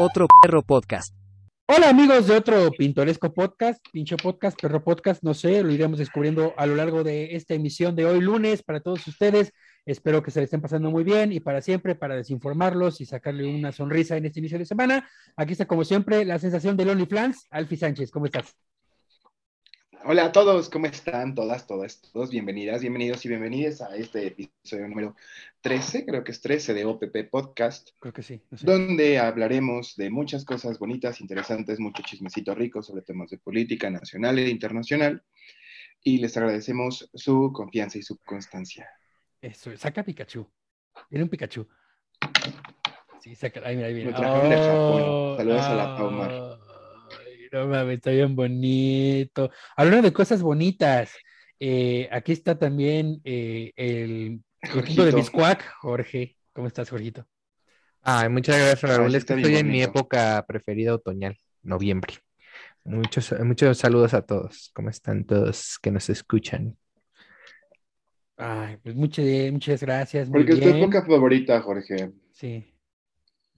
otro perro podcast. Hola amigos de otro pintoresco podcast, pinche podcast, perro podcast, no sé, lo iremos descubriendo a lo largo de esta emisión de hoy lunes para todos ustedes. Espero que se le estén pasando muy bien y para siempre, para desinformarlos y sacarle una sonrisa en este inicio de semana. Aquí está como siempre la sensación de Lonely Flans, Alfi Sánchez, ¿cómo estás? Hola a todos, ¿cómo están? Todas, todas, todos bienvenidas, bienvenidos y bienvenidas a este episodio número 13, creo que es 13 de OPP Podcast. Creo que sí. No sé. Donde hablaremos de muchas cosas bonitas, interesantes, mucho chismecito rico sobre temas de política nacional e internacional. Y les agradecemos su confianza y su constancia. Eso, saca Pikachu. Viene un Pikachu. Sí, saca. Ahí, ahí viene. Lo trajeron de Japón. Saludos a la Paumar. No mames, está bien bonito. Hablando de cosas bonitas, eh, aquí está también eh, el Jorgito de Biscuac, Jorge. ¿Cómo estás, Jorgito? Ay, muchas gracias, Raúl. Es que estoy en mi época preferida otoñal, noviembre. Muchos, muchos saludos a todos. ¿Cómo están todos que nos escuchan? Ay, pues muchas, muchas gracias. Muy Porque es tu época favorita, Jorge. Sí.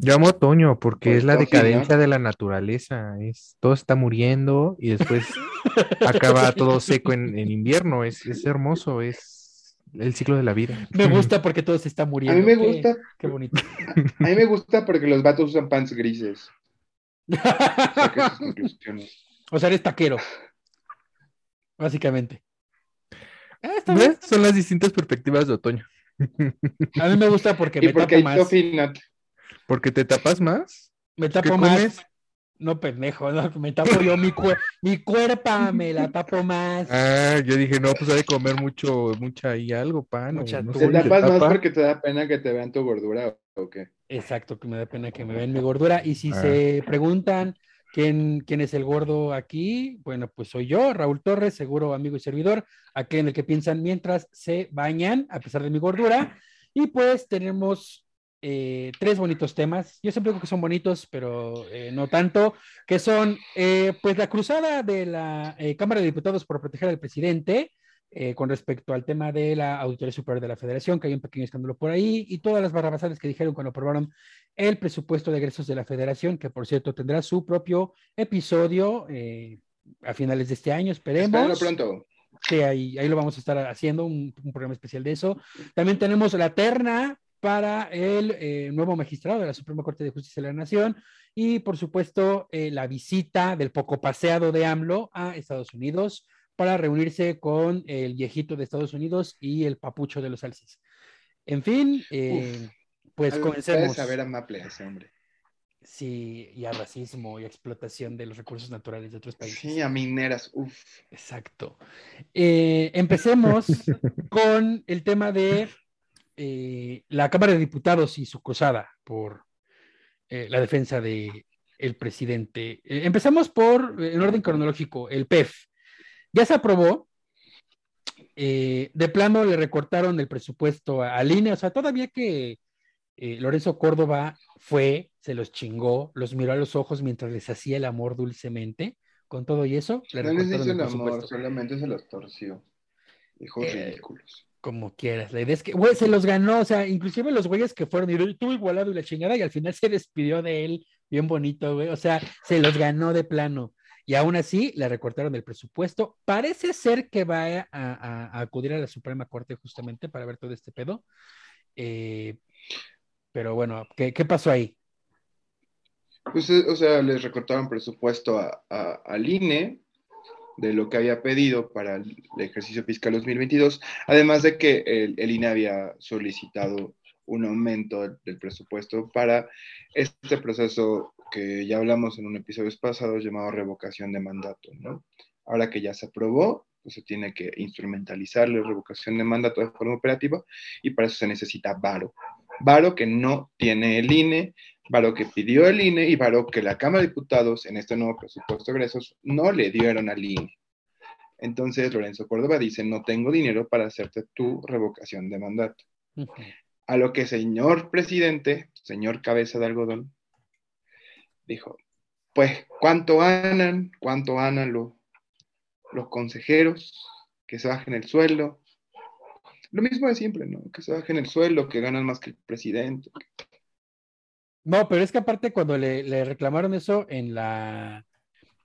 Yo amo otoño porque Pues es la decadencia de la naturaleza. Es, todo está muriendo y después acaba todo seco en, en invierno. Es, es hermoso, es el ciclo de la vida. Me gusta porque todo se está A muriendo. mí me Qué- gusta, Qué bonito. a mí me gusta porque los vatos usan pants grises. O sea, eres taquero. Básicamente. Ah. ¿Ves? Son las distintas perspectivas de otoño. A mí me gusta porque Y me porque tapo hay más. Toffee Nut. Porque te tapas más. Me ¿Qué tapo más. comes? No, pendejo, no, me tapo yo mi, cue- mi cuerpa, me la tapo más. Ah, yo dije, no, pues hay de comer mucho, mucha y algo, pan. o Mucha no Tú ¿Te tapas más tapa. porque te da pena que te vean tu gordura o qué? Exacto, que me da pena que me vean mi gordura. Y si Ah. se preguntan quién, quién es el gordo aquí, bueno, pues soy yo, Raúl Torres, seguro amigo y servidor, aquel en el que piensan mientras se bañan, a pesar de mi gordura. Y pues tenemos eh, tres bonitos temas. Yo siempre digo que son bonitos, pero eh, no tanto, que son eh, pues la cruzada de la eh, Cámara de Diputados por proteger al presidente. con respecto al tema de la Auditoría Superior de la Federación, que hay un pequeño escándalo por ahí, y todas las barrabasadas que dijeron cuando aprobaron el presupuesto de egresos de la Federación, que por cierto tendrá su propio episodio a finales de este año, Espérenlo esperemos. pronto. Sí, ahí, ahí lo vamos a estar haciendo, un, un programa especial de eso. También tenemos la terna para el eh, nuevo magistrado de la Suprema Corte de Justicia de la Nación y, por supuesto, eh, la visita del poco paseado de AMLO a Estados Unidos para reunirse con el viejito de Estados Unidos y el papucho de los alces. En fin, eh, pues Algo comencemos. Puedes saber a Maple a ese hombre. Sí, y a racismo y a explotación de los recursos naturales de otros países. Sí, a mineras. Uf. Exacto. Eh, empecemos con el tema de eh, la Cámara de Diputados y su cruzada por eh, la defensa de el presidente. Eh, empezamos por, en orden cronológico, el PEF. Ya se aprobó. de plano le recortaron el presupuesto a- al INE, o sea, todavía que Lorenzo Córdoba fue, se los chingó, los miró a los ojos mientras les hacía el amor dulcemente, con todo y eso, le No les hizo el el amor, solamente se los torció. Hijos Eh, ridículos. Como quieras, la idea es que, güey, se los ganó, o sea, inclusive los güeyes que fueron y tuvo igualado y la chingada, y al final se despidió de él, bien bonito, güey, o sea, se los ganó de plano. Y aún así le recortaron el presupuesto. Parece ser que va a, a- acudir a la Suprema Corte justamente para ver todo este pedo. Eh, pero bueno, ¿qué, qué pasó ahí? Pues, eh, o sea, les recortaron presupuesto a- al INE de lo que había pedido para el ejercicio fiscal 2022, además de que el, el INE había solicitado un aumento del presupuesto para este proceso que ya hablamos en un episodio pasado llamado revocación de mandato, ¿no? Ahora que ya se aprobó, pues se tiene que instrumentalizar la revocación de mandato de forma operativa y para eso se necesita varo. Varo que no tiene el INE, varo que pidió el INE y varo que la Cámara de Diputados en este nuevo presupuesto de egresos no le dieron al INE. Entonces Lorenzo Córdoba dice, no tengo dinero para hacerte tu revocación de mandato. A lo que señor presidente, señor cabeza de algodón, dijo, pues, ¿cuánto ganan? ¿Cuánto ganan los, los consejeros? Que se bajen el sueldo. Lo mismo de siempre, ¿no? Que se bajen el sueldo, que ganan más que el presidente. No, pero es que aparte cuando le, reclamaron eso en la,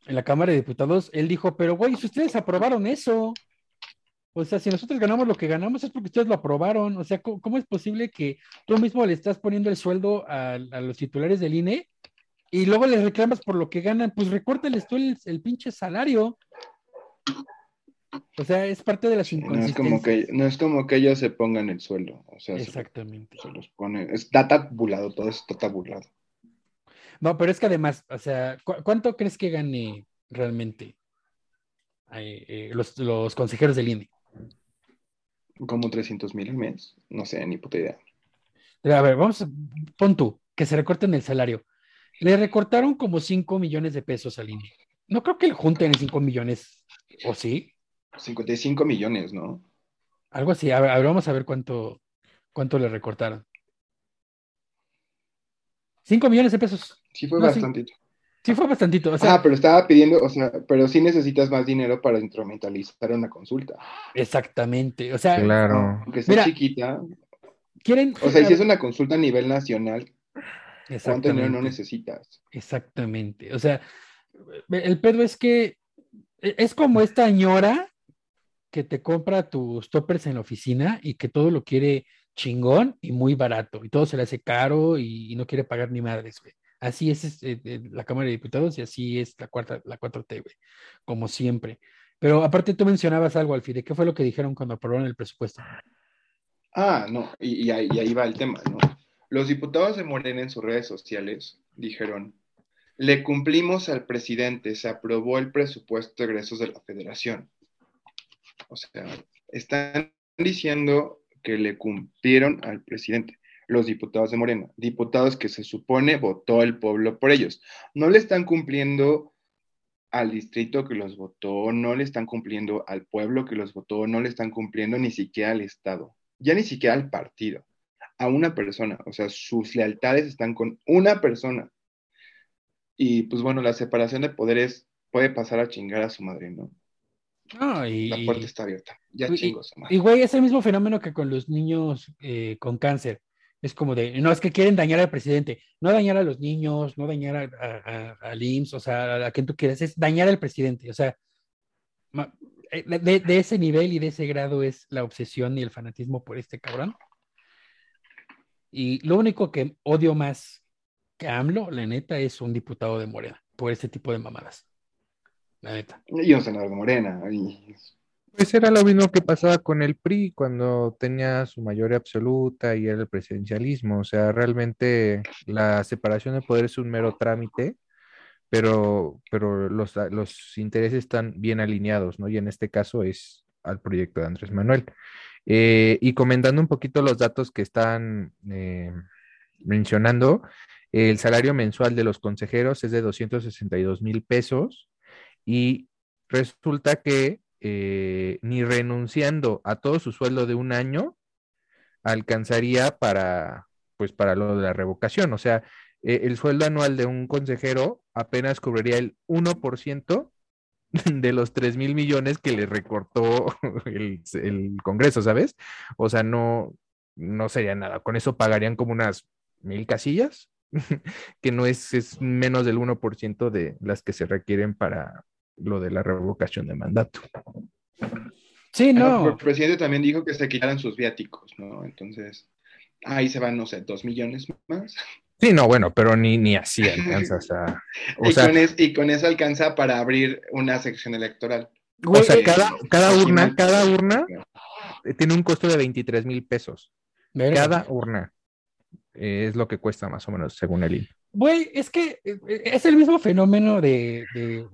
en la Cámara de Diputados, él dijo, pero güey, si ustedes aprobaron eso, o sea, si nosotros ganamos lo que ganamos es porque ustedes lo aprobaron, o sea, ¿cómo, cómo es posible que tú mismo le estás poniendo el sueldo a, a los titulares del INE y luego les reclamas por lo que ganan? Pues recórtales tú el, el pinche salario. O sea, es parte de las No es inconsistencias. como que, no es como que ellos se pongan el sueldo. O sea, se, Exactamente. se los pone. Está tabulado, todo está tabulado. No, pero es que además, o sea, ¿cu- ¿cuánto crees que gane realmente eh, eh, los, los consejeros del INE? Como 300 mil al mes. No sé, ni puta idea. A ver, vamos, a- pon tú, que se recorten el salario. Le recortaron como 5 millones de pesos al INE. No creo que le junten 5 millones, ¿o sí? 55 millones, ¿no? Algo así. A ver, a ver, vamos a ver cuánto, cuánto le recortaron. 5 millones de pesos. Sí fue No, sí. bastantito. Sí, fue bastantito. O sea, ah, pero estaba pidiendo, o sea, pero sí necesitas más dinero para instrumentalizar una consulta. exactamente. O sea, Claro. Aunque sea Mira, chiquita. quieren. O sea, y si es una consulta a nivel nacional, ¿cuánto dinero no Exactamente. necesitas? Exactamente. O sea, el pedo es que e, es como esta ñora que te compra tus toppers en la oficina y que todo lo quiere chingón y muy barato y todo se le hace caro y, no quiere pagar ni madres, güey. Así es, eh, eh, la Cámara de Diputados y así es la cuarta, la 4T, güey, como siempre. Pero aparte tú mencionabas algo, Alfie, ¿de qué fue lo que dijeron cuando aprobaron el presupuesto? Ah, no, y, y ahí, y ahí va el tema, ¿no? Los diputados de Morena en sus redes sociales dijeron, le cumplimos al presidente, se aprobó el presupuesto de egresos de la federación. O sea, están diciendo que le cumplieron al presidente los diputados de Morena, diputados que se supone votó el pueblo por ellos. No le están cumpliendo al distrito que los votó, no le están cumpliendo al pueblo que los votó, no le están cumpliendo ni siquiera al Estado, ya ni siquiera al partido, a una persona. O sea, sus lealtades están con una persona. Y pues bueno, la separación de poderes puede pasar a chingar a su madre, ¿no? No, y, La puerta está abierta. Ya y- chingo a su y, güey, es el mismo fenómeno que con los niños eh, con cáncer. Es como de, no, es que quieren dañar al presidente, no dañar a los niños, no dañar a, a, a- al IMSS, o sea, a quien tú quieras, es dañar al presidente. O sea, eh, de, de ese nivel y de ese grado es la obsesión y el fanatismo por este cabrón. Y lo único que odio más que AMLO, la neta, es un diputado de Morena, por este tipo de mamadas. La neta. Y un senador de Morena. y- Pues era lo mismo que pasaba con el PRI cuando tenía su mayoría absoluta y era el presidencialismo. O sea, realmente la separación de poderes es un mero trámite, pero, pero los, los intereses están bien alineados, ¿no? Y en este caso es al proyecto de Andrés Manuel. Eh, y comentando un poquito los datos que están eh, mencionando, el salario mensual de los consejeros es de 262 mil pesos y resulta que eh, ni renunciando a todo su sueldo de un año alcanzaría para, pues, para lo de la revocación. O sea, eh, el sueldo anual de un consejero apenas cubriría el 1% de los 3 mil millones que le recortó el, el Congreso, ¿sabes? O sea, no, no sería nada. Con eso pagarían como unas mil casillas, que no es, es menos del 1% de las que se requieren para lo de la revocación de mandato. Sí, El no. presidente también dijo que se quitaran sus viáticos, ¿no? Entonces, ahí se van, no sé, dos millones más. Sí, no, bueno, pero ni, ni así alcanzas a. O y, sea, con es- y con eso alcanza para abrir una sección electoral. Güey, o sea, eh, cada, cada urna, cada urna eh, tiene un costo de 23 mil pesos. Cada urna eh, es lo que cuesta más o menos, según el INE. Güey, es que eh, es el mismo fenómeno de, de-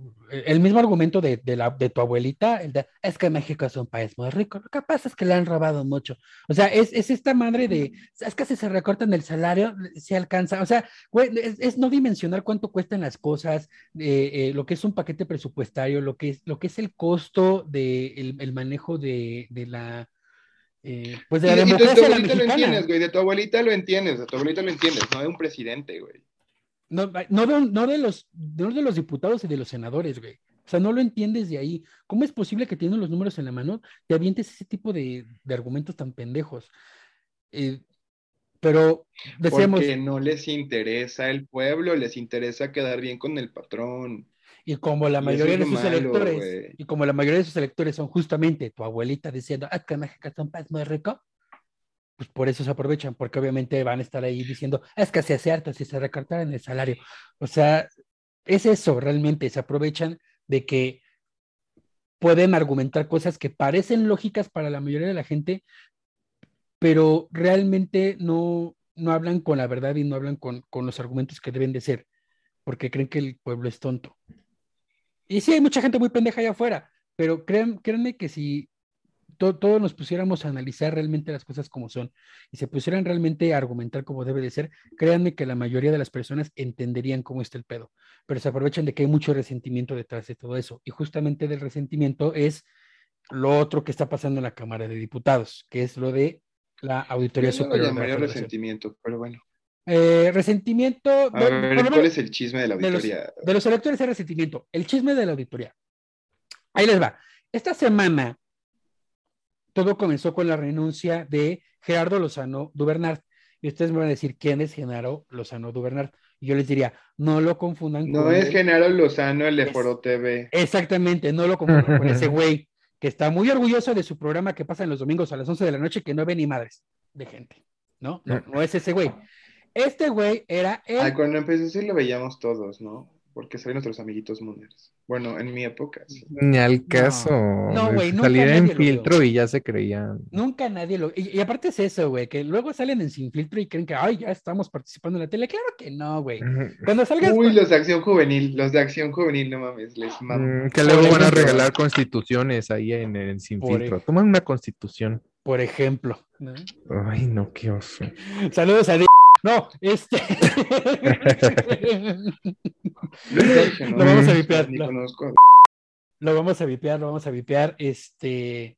el mismo argumento de, de la, de tu abuelita, el de, es que México es un país muy rico, lo que pasa es que le han robado mucho. O sea, es, es esta madre de, es que si se recortan el salario, se alcanza. O sea, güey, es, es no dimensionar cuánto cuestan las cosas, eh, eh, lo que es un paquete presupuestario, lo que es, lo que es el costo del el manejo de, de la, eh, pues de Y, la y de tu democracia la abuelita lo entiendes, güey. De tu abuelita lo entiendes, de tu abuelita lo entiendes, no de un presidente, güey. No, no, de, no de los, no de los diputados y de los senadores, güey. O sea, no lo entiendes de ahí. ¿Cómo es posible que teniendo los números en la mano te avientes ese tipo de, de argumentos tan pendejos? Eh, Pero decíamos... Porque no les interesa el pueblo, les interesa quedar bien con el patrón. Y como la mayoría de sus electores, y como la mayoría de sus electores son justamente tu abuelita diciendo, ah, que México es un país muy rico, pues por eso se aprovechan, porque obviamente van a estar ahí diciendo, es que se cierto si se recortaran el salario. O sea, es eso realmente, se aprovechan de que pueden argumentar cosas que parecen lógicas para la mayoría de la gente, pero realmente no, no hablan con la verdad y no hablan con, con los argumentos que deben de ser, porque creen que el pueblo es tonto. Y sí, hay mucha gente muy pendeja allá afuera, pero créanme que si todos nos pusiéramos a analizar realmente las cosas como son y se pusieran realmente a argumentar como debe de ser, créanme que la mayoría de las personas entenderían cómo está el pedo, pero se aprovechan de que hay mucho resentimiento detrás de todo eso y justamente del resentimiento es lo otro que está pasando en la Cámara de Diputados, que es lo de la Auditoría Yo no Superior. Lo resentimiento, pero bueno. Eh, resentimiento. A ver, ¿cuál es el chisme de la auditoría? De los, de los electores es resentimiento. El chisme de la auditoría. Ahí les va. Esta semana todo comenzó con la renuncia de Gerardo Lozano Dubernard. Y ustedes me van a decir, ¿quién es Genaro Lozano Dubernard? Y yo les diría, no lo confundan no con. No es Genaro Lozano, el de Foro TV. Exactamente, no lo confundan con ese güey que está muy orgulloso de su programa que pasa en los domingos a las 11 de la noche, que no ve ni madres de gente. No, no, no es ese güey. Este güey era el. Ay, cuando empezó sí lo veíamos todos, ¿no? Porque soy nuestros amiguitos Mooners. Bueno, en mi época. Ni al caso. No, güey, nunca Salía en filtro y ya se creían. Nunca nadie lo. Y, aparte es eso, güey, que luego salen en sin filtro y creen que, ay, ya estamos participando en la tele. Claro que no, güey. Cuando salgas. Uy, los de acción juvenil, los de acción juvenil, no mames, les mando. Mm, que luego van a regalar constituciones ahí en, en sin filtro. Toman una constitución. Por ejemplo. Ay, no, qué oso. Saludos a no, este. lo vamos a vipear. Lo vamos a vipear, lo vamos a vipear. Este.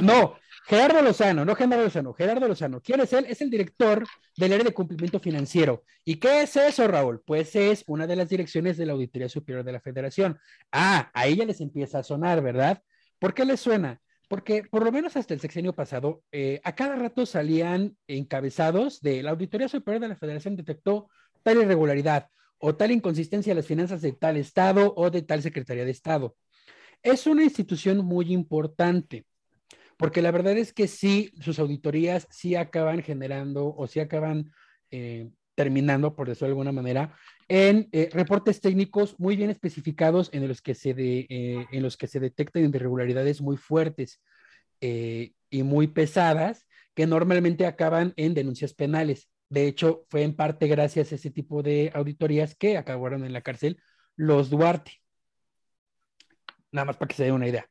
No, Gerardo Lozano, no Gerardo Lozano, Gerardo Lozano. ¿Quién es él? Es el director del área de cumplimiento financiero. ¿Y qué es eso, Raúl? Pues es una de las direcciones de la Auditoría Superior de la Federación. Ah, ahí ya les empieza a sonar, ¿verdad? ¿Por qué les suena? Porque por lo menos hasta el sexenio pasado, eh, a cada rato salían encabezados de la Auditoría Superior de la Federación detectó tal irregularidad o tal inconsistencia en las finanzas de tal Estado o de tal Secretaría de Estado. Es una institución muy importante, porque la verdad es que sí, sus auditorías sí acaban generando o sí acaban eh, terminando, por decirlo de alguna manera, en eh, reportes técnicos muy bien especificados en los que se, eh, en los que se detectan irregularidades muy fuertes eh, y muy pesadas que normalmente acaban en denuncias penales. De hecho, fue en parte gracias a ese tipo de auditorías que acabaron en la cárcel los Duarte. Nada más para que se den una idea.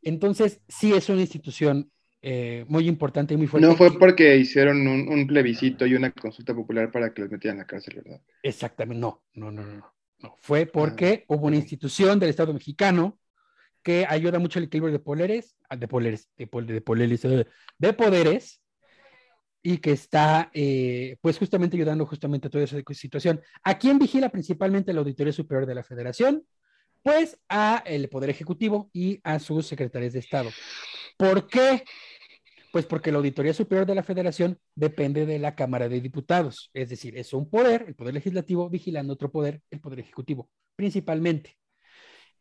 Entonces, sí es una institución eh, muy importante y muy fuerte. No fue porque hicieron un, plebiscito y una consulta popular para que los metieran en la cárcel, ¿verdad? Exactamente, no, no, no, no. no. Fue porque ah, hubo una institución del Estado mexicano que ayuda mucho al equilibrio de poderes, ah, de poderes, de, poderes, de poderes, y que está, eh, pues, justamente ayudando justamente a toda esa situación. ¿A quién vigila principalmente la Auditoría Superior de la Federación? Pues a el Poder Ejecutivo y a sus secretarios de Estado. ¿Por qué? Pues porque la Auditoría Superior de la Federación depende de la Cámara de Diputados, es decir, es un poder, el Poder Legislativo, vigilando otro poder, el Poder Ejecutivo, principalmente.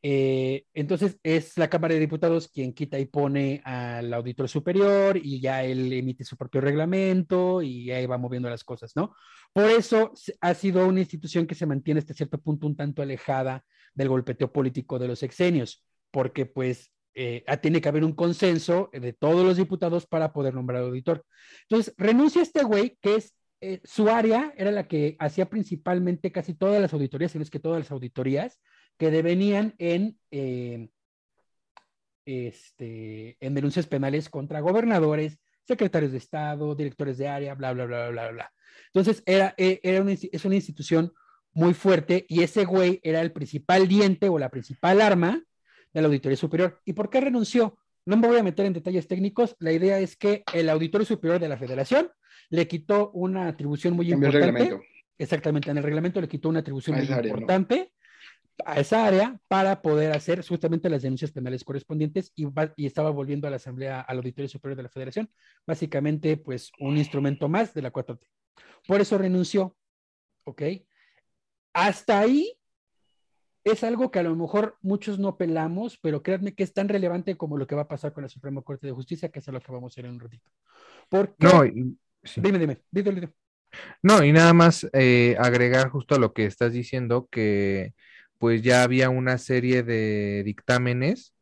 Eh, entonces es la Cámara de Diputados quien quita y pone al auditor superior y ya él emite su propio reglamento y ahí va moviendo las cosas, ¿no? Por eso ha sido una institución que se mantiene hasta cierto punto un tanto alejada del golpeteo político de los exenios, porque pues eh, ah, tiene que haber un consenso de todos los diputados para poder nombrar auditor. Entonces, renuncia este güey, que es eh, su área, era la que hacía principalmente casi todas las auditorías, si no es que todas las auditorías, que devenían en, eh, este, en denuncias penales contra gobernadores, secretarios de Estado, directores de área, bla, bla, bla, bla, bla. Entonces, era, era una, es una institución muy fuerte y ese güey era el principal diente o la principal arma de la Auditoría Superior. ¿Y por qué renunció? No me voy a meter en detalles técnicos. La idea es que el Auditorio Superior de la Federación le quitó una atribución muy importante. Exactamente, en el reglamento le quitó una atribución muy importante a esa área para poder hacer justamente las denuncias penales correspondientes y, y, estaba volviendo a la Asamblea, al Auditorio Superior de la Federación, básicamente pues un instrumento más de la 4T. Por eso renunció. ¿Ok? Hasta ahí es algo que a lo mejor muchos no pelamos, pero créanme que es tan relevante como lo que va a pasar con la Suprema Corte de Justicia, que es a lo que vamos a hacer en un ratito. Porque... No, Dime, dime, dime, dime. No, y nada más eh, agregar justo a lo que estás diciendo, que pues ya había una serie de dictámenes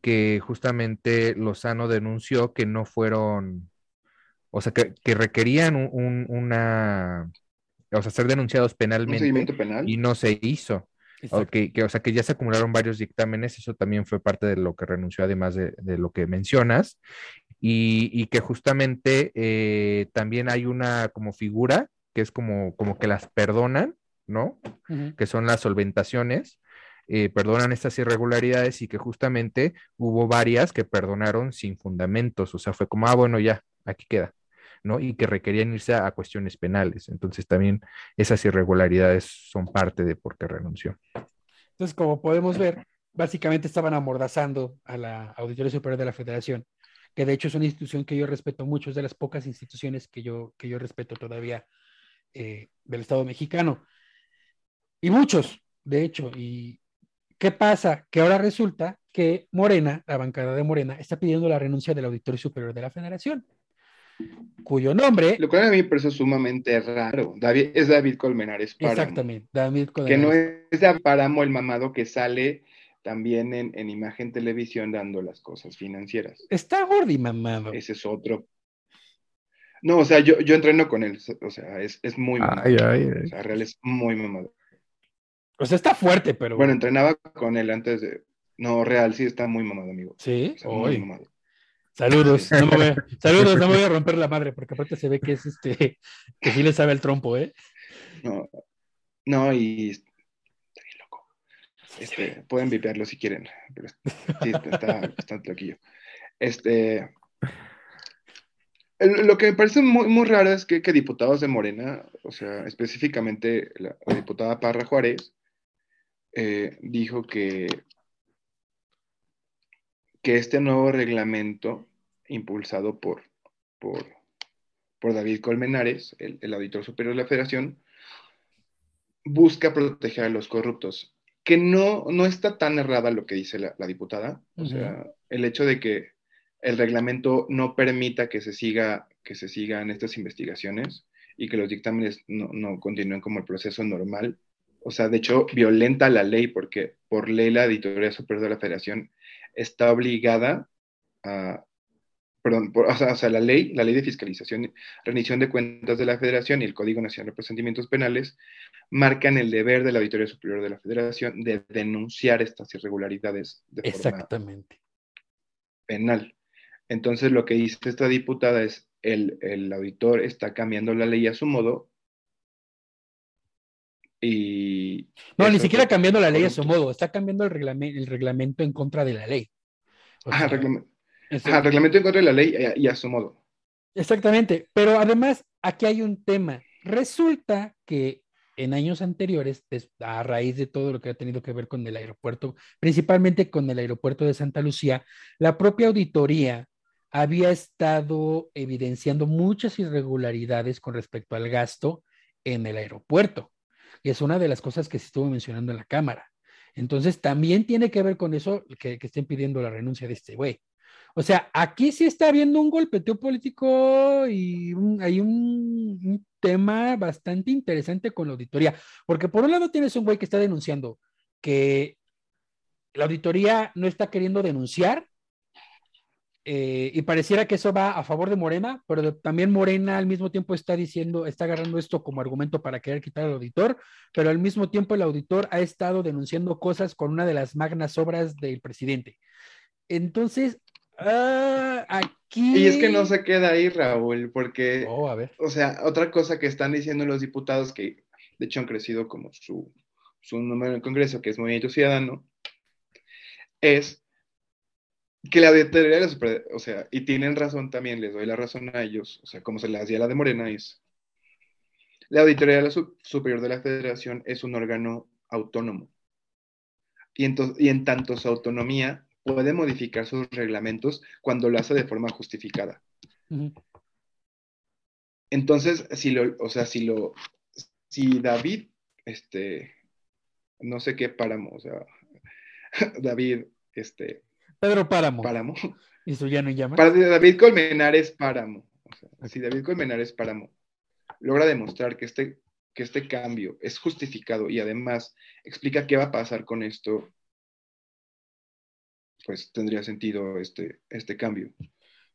que justamente Lozano denunció que no fueron, o sea, que, requerían un, una, o sea, ser denunciados penalmente penal? y no se hizo. que, o sea, que ya se acumularon varios dictámenes, eso también fue parte de lo que renunció, además de, lo que mencionas, y, que justamente eh, también hay una como figura que es como, como que las perdonan, ¿no? Que son las solventaciones, eh, perdonan estas irregularidades y que justamente hubo varias que perdonaron sin fundamentos, o sea, fue como, ah, bueno, ya, aquí queda, ¿no? Y que requerían irse a, cuestiones penales. Entonces también esas irregularidades son parte de por qué renunció. Entonces, como podemos ver, básicamente estaban amordazando a la Auditoría Superior de la Federación, que de hecho es una institución que yo respeto mucho, es de las pocas instituciones que yo, que yo respeto todavía eh, del Estado mexicano. Y muchos, de hecho, y ¿Qué pasa? Que ahora resulta que Morena, la bancada de Morena, está pidiendo la renuncia del Auditorio Superior de la Federación, cuyo nombre... Lo cual a mí me parece sumamente raro. David, es David Colmenares Páramo. Exactamente, David Colmenares. Que no es de Páramo el mamado que sale también en, imagen televisión dando las cosas financieras. Está gordi mamado. Ese es otro. No, o sea, yo, yo entreno con él, o sea, es, muy mamado. Ay, ay, ay. O sea, real es muy mamado. O sea, está fuerte, pero. Bueno, entrenaba con él antes de. No, real, sí está muy mamado, amigo. Sí, muy mamado. Saludos, no me voy a... saludos, no me voy a romper la madre, porque aparte se ve que es este, que sí le sabe el trompo, ¿eh? No, no, y está bien loco. Este, pueden vipearlo si quieren, pero sí, está bastante loquillo. Este, lo que me parece muy, muy raro es que, que, diputados de Morena, o sea, específicamente la diputada Parra Juárez, eh, dijo que, que este nuevo reglamento impulsado por, por, David Colmenares, el, auditor superior de la federación, busca proteger a los corruptos. Que no, no está tan errada lo que dice la, diputada. O sea, el hecho de que el reglamento no permita que se siga que se sigan estas investigaciones y que los dictámenes no, no continúen como el proceso normal, o sea, de hecho, violenta la ley porque por ley la Auditoría Superior de la Federación está obligada a, perdón, o, sea, la ley, la ley de fiscalización, rendición de cuentas de la Federación y el Código Nacional de Procedimientos Penales marcan el deber de la Auditoría Superior de la Federación de denunciar estas irregularidades de Exactamente. penal. Entonces, lo que dice esta diputada es, el, el auditor está cambiando la ley a su modo y no, ni siquiera cambiando la ley a su modo, está cambiando el, reglamento, el reglamento en contra de la ley. Ajá, reglamento en contra de la ley y a, su modo. Exactamente, pero además aquí hay un tema. Resulta que en años anteriores, a raíz de todo lo que ha tenido que ver con el aeropuerto, principalmente con el aeropuerto de Santa Lucía, la propia auditoría había estado evidenciando muchas irregularidades con respecto al gasto en el aeropuerto. Y es una de las cosas que se estuvo mencionando en la Cámara. Entonces, también tiene que ver con eso que, estén pidiendo la renuncia de este güey. O sea, aquí sí está habiendo un golpeteo político y hay un, tema bastante interesante con la auditoría, porque por un lado tienes un güey que está denunciando que la auditoría no está queriendo denunciar eh, y pareciera que eso va a favor de Morena, pero también Morena al mismo tiempo está diciendo, está agarrando esto como argumento para querer quitar al auditor, pero al mismo tiempo el auditor ha estado denunciando cosas con una de las magnas obras del presidente. Entonces, ah, aquí... Y es que no se queda ahí, Raúl, porque, oh, a ver. o sea, otra cosa que están diciendo los diputados que de hecho han crecido como su, su número en el Congreso, que es Movimiento Ciudadano, es que la auditoría, o sea, y tienen razón también, les doy la razón a ellos, o sea, como se le hacía la de Morena, es la auditoría superior de la federación es un órgano autónomo. Y, y en tanto su autonomía puede modificar sus reglamentos cuando lo hace de forma justificada. Entonces, si lo, o sea, si lo, si David, este, no sé qué páramo, o sea, David, este. Pedro Páramo. Páramo. ¿Y eso ya no llama? Para David Colmenares Páramo. O sea, si David Colmenares Páramo logra demostrar que este, que este cambio es justificado y además explica qué va a pasar con esto, pues tendría sentido este, este cambio.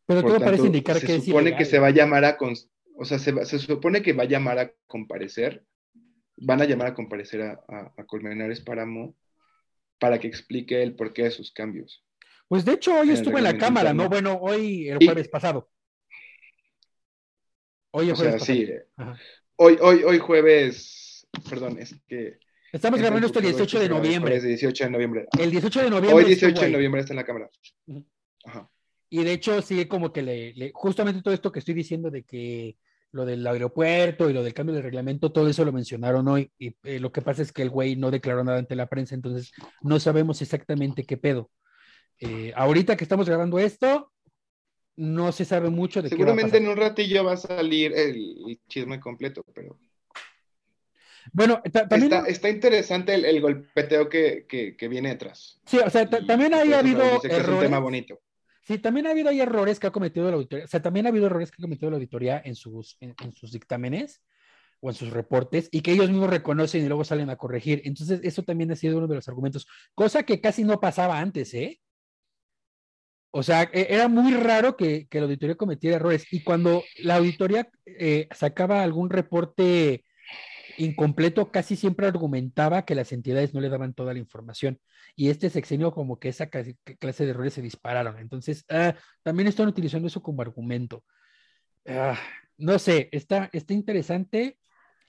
Pero Por todo tanto, parece indicar se que es supone que ilegal. se va a llamar a, cons- o sea, se, va- se supone que va a llamar a comparecer, van a llamar a comparecer a, a- a Colmenares Páramo para que explique el porqué de sus cambios. Pues de hecho hoy en estuvo en la cámara, ¿no? Bueno, hoy el Y- jueves pasado. Hoy el O jueves sea, sí, pasado. Ajá. hoy, hoy, hoy jueves, perdón, es que... Estamos es grabando esto el jueves 18 de jueves noviembre. 18 de noviembre. El 18 de noviembre. Hoy estuvo 18 de noviembre está en la cámara. Ajá. Y de hecho, sí, como que le, le- justamente todo esto que estoy diciendo de que lo del aeropuerto y lo del cambio de reglamento, todo eso lo mencionaron hoy. Y eh, lo que pasa es que el güey no declaró nada ante la prensa, entonces no sabemos exactamente qué pedo. Eh, ahorita que estamos grabando esto, no se sabe mucho de qué va a Seguramente pasar. en un ratillo va a salir el, el chisme completo, pero Bueno, ta- también, está, está interesante el, el golpeteo que, que, que viene detrás. sí, o sea, Y- también ahí ha eso habido que Es un errores. tema bonito. Sí, también ha habido ahí errores que ha cometido la auditoría. O sea, también ha habido errores que ha cometido la auditoría en sus, en, en sus dictámenes o en sus reportes y que ellos mismos reconocen y luego salen a corregir. Entonces, eso también ha sido uno de los argumentos, cosa que casi no pasaba antes, ¿eh? O sea, e- era muy raro que, que la auditoría cometiera errores. Y cuando la auditoría eh, sacaba algún reporte incompleto, casi siempre argumentaba que las entidades no le daban toda la información. Y este sexenio como que esa clase de errores se dispararon. Entonces, ah, también están utilizando eso como argumento. Ah, no sé, está, está interesante.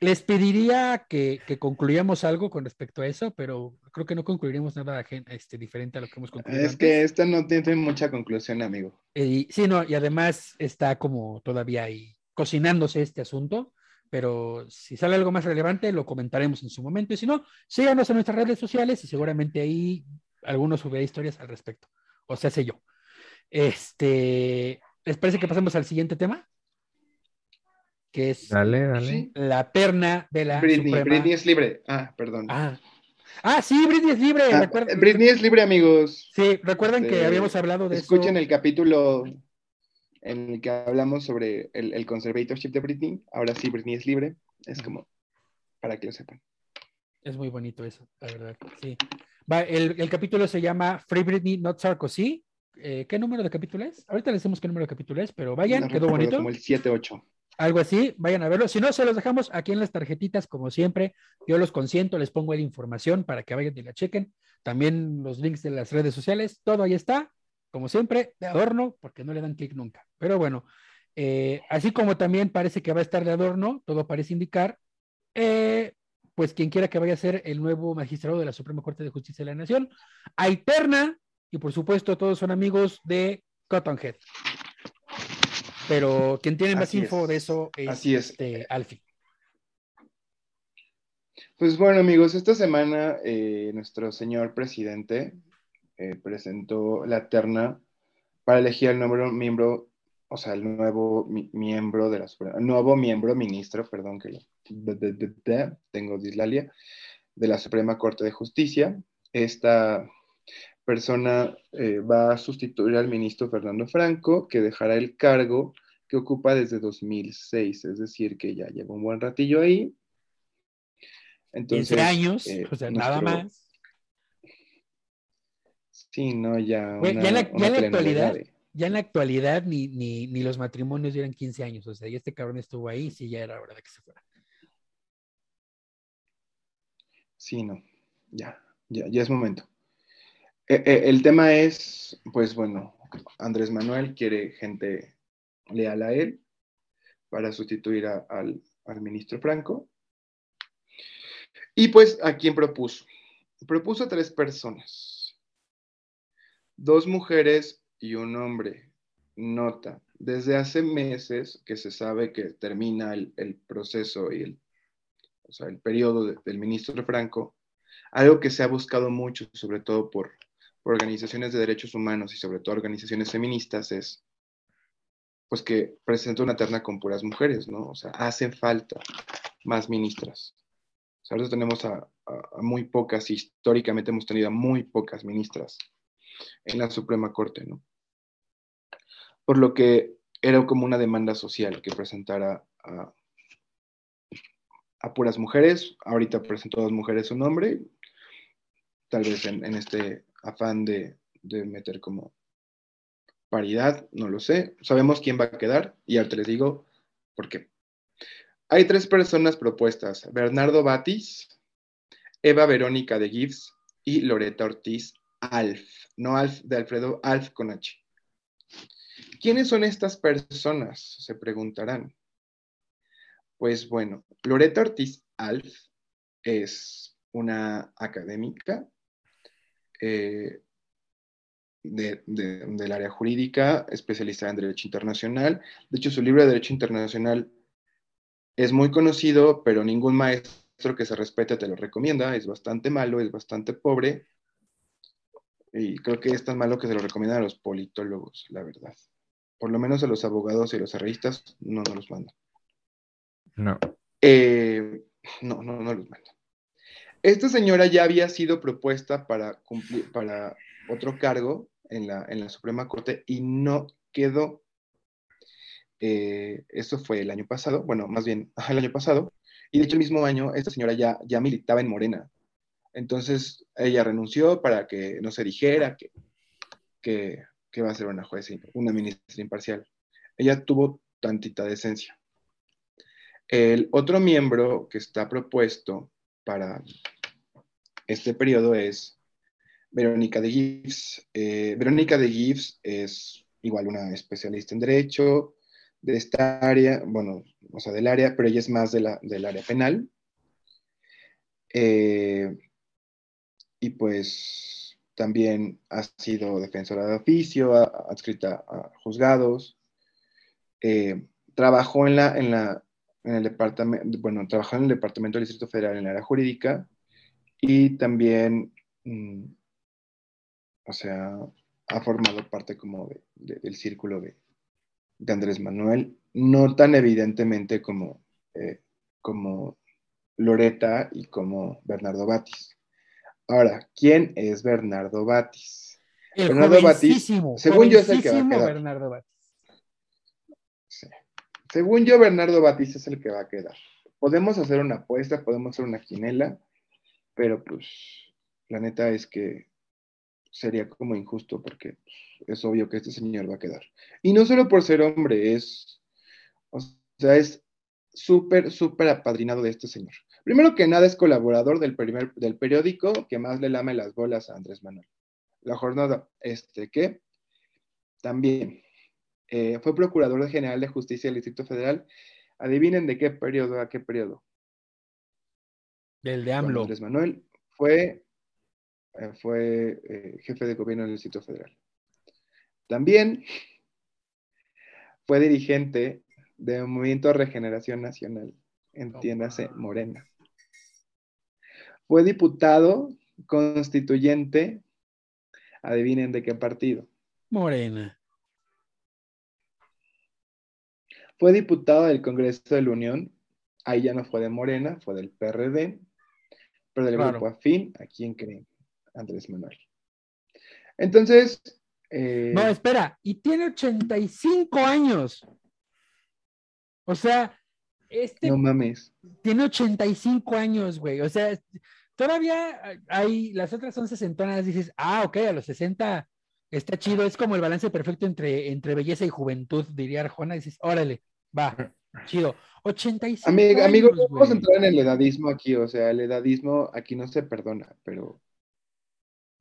Les pediría que, que concluyamos algo con respecto a eso, pero creo que no concluiremos nada este, diferente a lo que hemos concluido. Es antes. que esta no tiene mucha conclusión, amigo. Y, sí, no, y además está como todavía ahí cocinándose este asunto, pero si sale algo más relevante lo comentaremos en su momento y si no, síganos en nuestras redes sociales y seguramente ahí algunos subirá historias al respecto, o sea, sé yo. Este, ¿les parece que pasemos al siguiente tema? Que es Dale, dale. La perna de la Britney, Suprema- Britney es libre. Ah, perdón. Ah. Ah, sí, Britney es libre. Ah, Britney es libre, amigos. Sí, recuerdan que Este, habíamos hablado de Escuchen eso. el capítulo en el que hablamos sobre el, el conservatorship de Britney. Ahora sí, Britney es libre. Es como para que lo sepan. Es muy bonito eso, la verdad. Sí. Va, el, el capítulo se llama Free Britney, Not Sarkozy. Eh, ¿Qué número de capítulo es? Ahorita les decimos qué número de capítulo es, pero vayan, No quedó bonito. Como el 7-8. Algo así, vayan a verlo. Si no, se los dejamos aquí en las tarjetitas, como siempre. Yo los consiento, les pongo la información para que vayan y la chequen. También los links de las redes sociales, todo ahí está, como siempre, de adorno, porque no le dan clic nunca. Pero bueno, eh, así como también parece que va a estar de adorno, todo parece indicar, eh, pues quien quiera que vaya a ser el nuevo magistrado de la Suprema Corte de Justicia de la Nación, Aiterna, y por supuesto todos son amigos de Cottonhead. Pero quien tiene más Así info es. de eso es, Así es. este, Alfie. Pues bueno, amigos, esta semana eh, nuestro señor presidente eh, presentó la terna para elegir al nuevo miembro, o sea, el nuevo mi- miembro de la Suprema, nuevo miembro, ministro, perdón, que lo- de- de- de- de- tengo dislalia, de la Suprema Corte de Justicia. Esta persona eh, va a sustituir al ministro Fernando Franco, que dejará el cargo que ocupa desde 2006, es decir, que ya lleva un buen ratillo ahí. 15 años, eh, o sea, nada más. Sí, no, ya. Una- ya en la- una ya en la telenovela actualidad, de- Ya en la actualidad ni, ni, ni los matrimonios eran 15 años, o sea, y este cabrón estuvo ahí, sí, ya era hora de que se fuera. Sí, no, ya, ya, ya es momento. Eh, eh, el tema es, pues bueno, Andrés Manuel quiere gente leal a él para sustituir a- al, al ministro Franco. Y pues, ¿a quién propuso? Propuso tres personas. Dos mujeres y un hombre. Nota, desde hace meses que se sabe que termina el, el proceso y el, o sea, el periodo de- del ministro Franco, algo que se ha buscado mucho, sobre todo por, por organizaciones de derechos humanos y sobre todo organizaciones feministas, es pues que presenta una terna con puras mujeres, ¿no? O sea, hacen falta más ministras. O sea, ahora tenemos a, a muy pocas, históricamente hemos tenido a muy pocas ministras en la Suprema Corte, ¿no? Por lo que era como una demanda social que presentara a, puras mujeres. Ahorita presentó a dos mujeres su nombre, tal vez en, este afán de, de, meter como paridad, no lo sé. Sabemos quién va a quedar y ahora les digo por qué. Hay tres personas propuestas, Bernardo Batis, Eva Verónica de Gibbs y Loreta Ortiz Alf, no Alf de Alfredo, Alf con H. ¿Quiénes son estas personas? Se preguntarán. Pues bueno, Loreta Ortiz Alf es una académica eh, del área jurídica, especializada en Derecho Internacional. De hecho, su libro de Derecho Internacional es muy conocido, pero ningún maestro que se respete te lo recomienda. Es bastante malo, es bastante pobre. Y creo que es tan malo que se lo recomiendan a los politólogos, la verdad. Por lo menos a los abogados y a los arreistas no nos los mandan. No. Eh, no, no, no los mandan. Esta señora ya había sido propuesta para cumplir, para otro cargo en la, en la Suprema Corte y no quedó. Eh, eso fue el año pasado, bueno, más bien el año pasado, y de hecho el mismo año esta señora ya, ya militaba en Morena. Entonces ella renunció para que no se dijera que, que, va a ser una juez, una ministra imparcial. Ella tuvo tantita decencia. El otro miembro que está propuesto para este periodo es Verónica de Gibbs. Eh, Verónica de Gibbs es igual una especialista en derecho de esta área, bueno, o sea, del área, pero ella es más de la, del área penal. Eh, y pues también ha sido defensora de oficio, adscrita a juzgados, eh, trabajó en, la, en, la, en el departamento, bueno, trabajó en el Departamento del Distrito Federal en la área jurídica y también, mm, o sea, ha formado parte como del círculo de, Andrés Manuel, no tan evidentemente como, eh, como Loreta y como Bernardo Batis. Ahora, ¿quién es Bernardo Batis? Bernardo Batis, según yo es el que va a quedar. Bernardo Batis. Según yo, Bernardo Batis es el que va a quedar. Podemos hacer una apuesta, podemos hacer una quinela, pero pues la neta es que sería como injusto porque es obvio que este señor va a quedar. Y no solo por ser hombre, es, o sea, es súper, súper apadrinado de este señor. Primero que nada es colaborador del, primer, del periódico que más le lame las bolas a Andrés Manuel. La jornada, este, que también eh, fue procurador general de justicia del Distrito Federal. Adivinen de qué periodo a qué periodo. Del de AMLO. Andrés Manuel fue, eh, fue eh, jefe de gobierno del Distrito Federal. También fue dirigente del Movimiento de Regeneración Nacional, entiéndase, Morena. Fue diputado constituyente, adivinen de qué partido. Morena. Fue diputado del Congreso de la Unión, ahí ya no fue de Morena, fue del PRD, pero del grupo afín, ¿a quién creen? Andrés Manuel. Entonces... Eh, no, espera, y tiene 85 años. O sea, este... No mames. Tiene 85 años, güey. O sea, todavía hay, las otras son sesentonas, dices, ah, ok, a los 60 está chido, es como el balance perfecto entre, entre belleza y juventud, diría Arjona, dices, órale, va, chido. 85 Amigo, amigos, vamos a entrar en el edadismo aquí, o sea, el edadismo aquí no se perdona, pero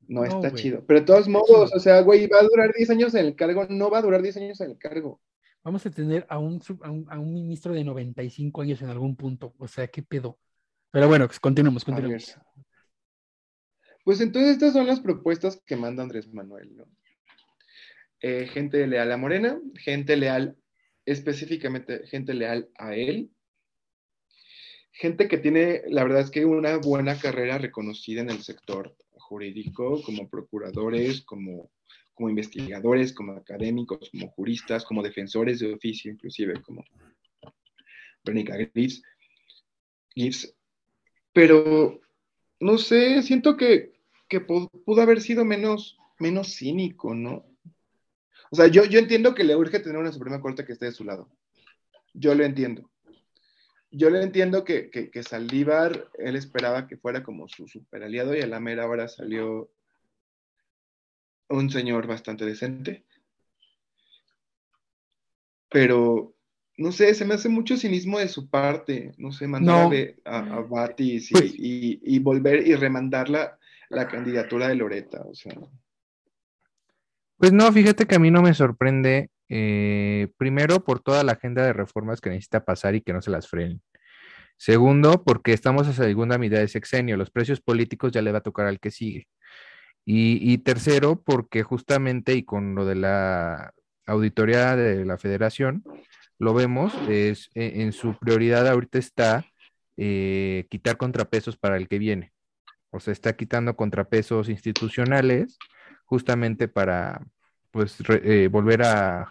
no, está chido. Pero de todos modos, o sea, güey, va a durar 10 años en el cargo, no va a durar 10 años en el cargo. Vamos a tener a un, a un, ministro de 95 años en algún punto, o sea, qué pedo. Pero bueno, pues, continuemos, continuemos. Pues entonces estas son las propuestas que manda Andrés Manuel, ¿no? Eh, gente leal a Morena, gente leal, específicamente gente leal a él, gente que tiene, la verdad es que una buena carrera reconocida en el sector jurídico, como procuradores, como como investigadores, como académicos, como juristas, como defensores de oficio, inclusive como Verónica Gibbs. Gibbs. Pero, no sé, siento que, que pudo haber sido menos, menos cínico, ¿no? O sea, yo, yo entiendo que le urge tener una Suprema Corte que esté de su lado. Yo lo entiendo. Yo le entiendo que, que, Saldívar, él esperaba que fuera como su super aliado y a la mera hora salió un señor bastante decente. Pero, no sé, se me hace mucho cinismo de su parte, no sé, mandarle a, a, Batis pues y, volver y remandar la, la candidatura de Loreta, o sea. Pues no, fíjate que a mí no me sorprende, eh, primero por toda la agenda de reformas que necesita pasar y que no se las frenen. Segundo, porque estamos a segunda mitad de sexenio, los precios políticos ya le va a tocar al que sigue. Y, tercero, porque justamente, y con lo de la auditoría de la federación, lo vemos, es, e, en, su prioridad ahorita está eh, quitar contrapesos para el que viene. O sea, está quitando contrapesos institucionales justamente para pues eh, volver a,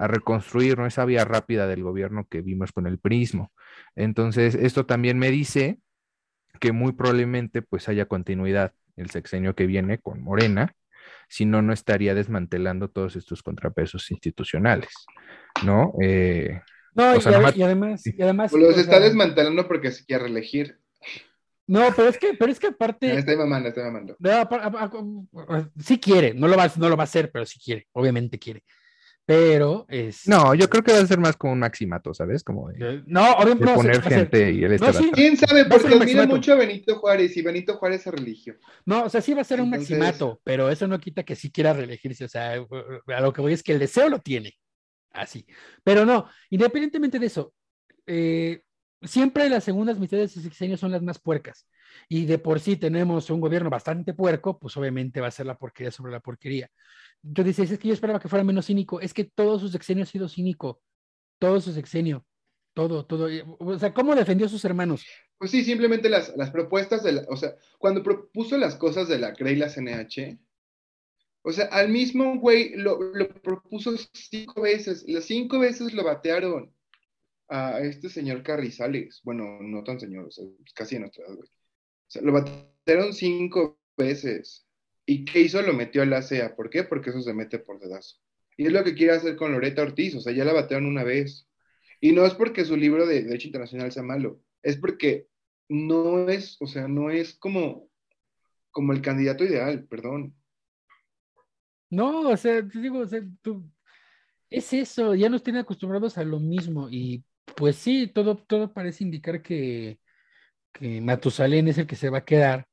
reconstruir esa vía rápida del gobierno que vimos con el prismo. Entonces, esto también me dice que muy probablemente pues haya continuidad el sexenio que viene con Morena, si no, no estaría desmantelando todos estos contrapesos institucionales, ¿no? Eh, no, y, además, y además... Pues los está desmantelando porque se quiere reelegir. No, pero es que, pero es que aparte. No, estoy mamando, estoy mamando. sí quiere, no lo, va, no lo va a hacer, pero sí quiere, obviamente quiere. Pero es. No, yo creo que va a ser más como un maximato, ¿sabes? Como de, no, obviamente de poner gente y él está. No, ¿Quién sabe? Porque admira mucho a Benito Juárez y Benito Juárez es religión. No, o sea, sí va a ser un maximato, pero eso no quita que sí quiera reelegirse. O sea, a lo que voy es que el deseo lo tiene. Así. Pero no, independientemente de eso, eh, siempre las segundas mitades de sexenio son las más puercas. Y de por sí tenemos un gobierno bastante puerco, pues obviamente va a ser la porquería sobre la porquería. Entonces dices, es que yo esperaba que fuera menos cínico. Es que todo su sexenio ha sido cínico. Todo su sexenio. Todo, todo. O sea, ¿cómo defendió a sus hermanos? Pues sí, simplemente las, las propuestas de la, o sea, cuando propuso las cosas de la CRE y la CNH, o sea, al mismo güey lo, lo propuso cinco veces, las cinco veces lo batearon a este señor Carrizales. Bueno, no tan señor, o sea, casi en nuestra edad, güey. O sea, lo batearon cinco veces. ¿Y qué hizo? Lo metió a la CEA. ¿Por qué? Porque eso se mete por dedazo. Y es lo que quiere hacer con Loreta Ortiz. O sea, ya la batearon una vez. Y no es porque su libro de Derecho Internacional sea malo. Es porque no es, o sea, no es como, como el candidato ideal, perdón. No, o sea, te digo, o sea, es eso, ya nos tienen acostumbrados a lo mismo y pues sí, todo, todo parece indicar que, que Matusalén es el que se va a quedar.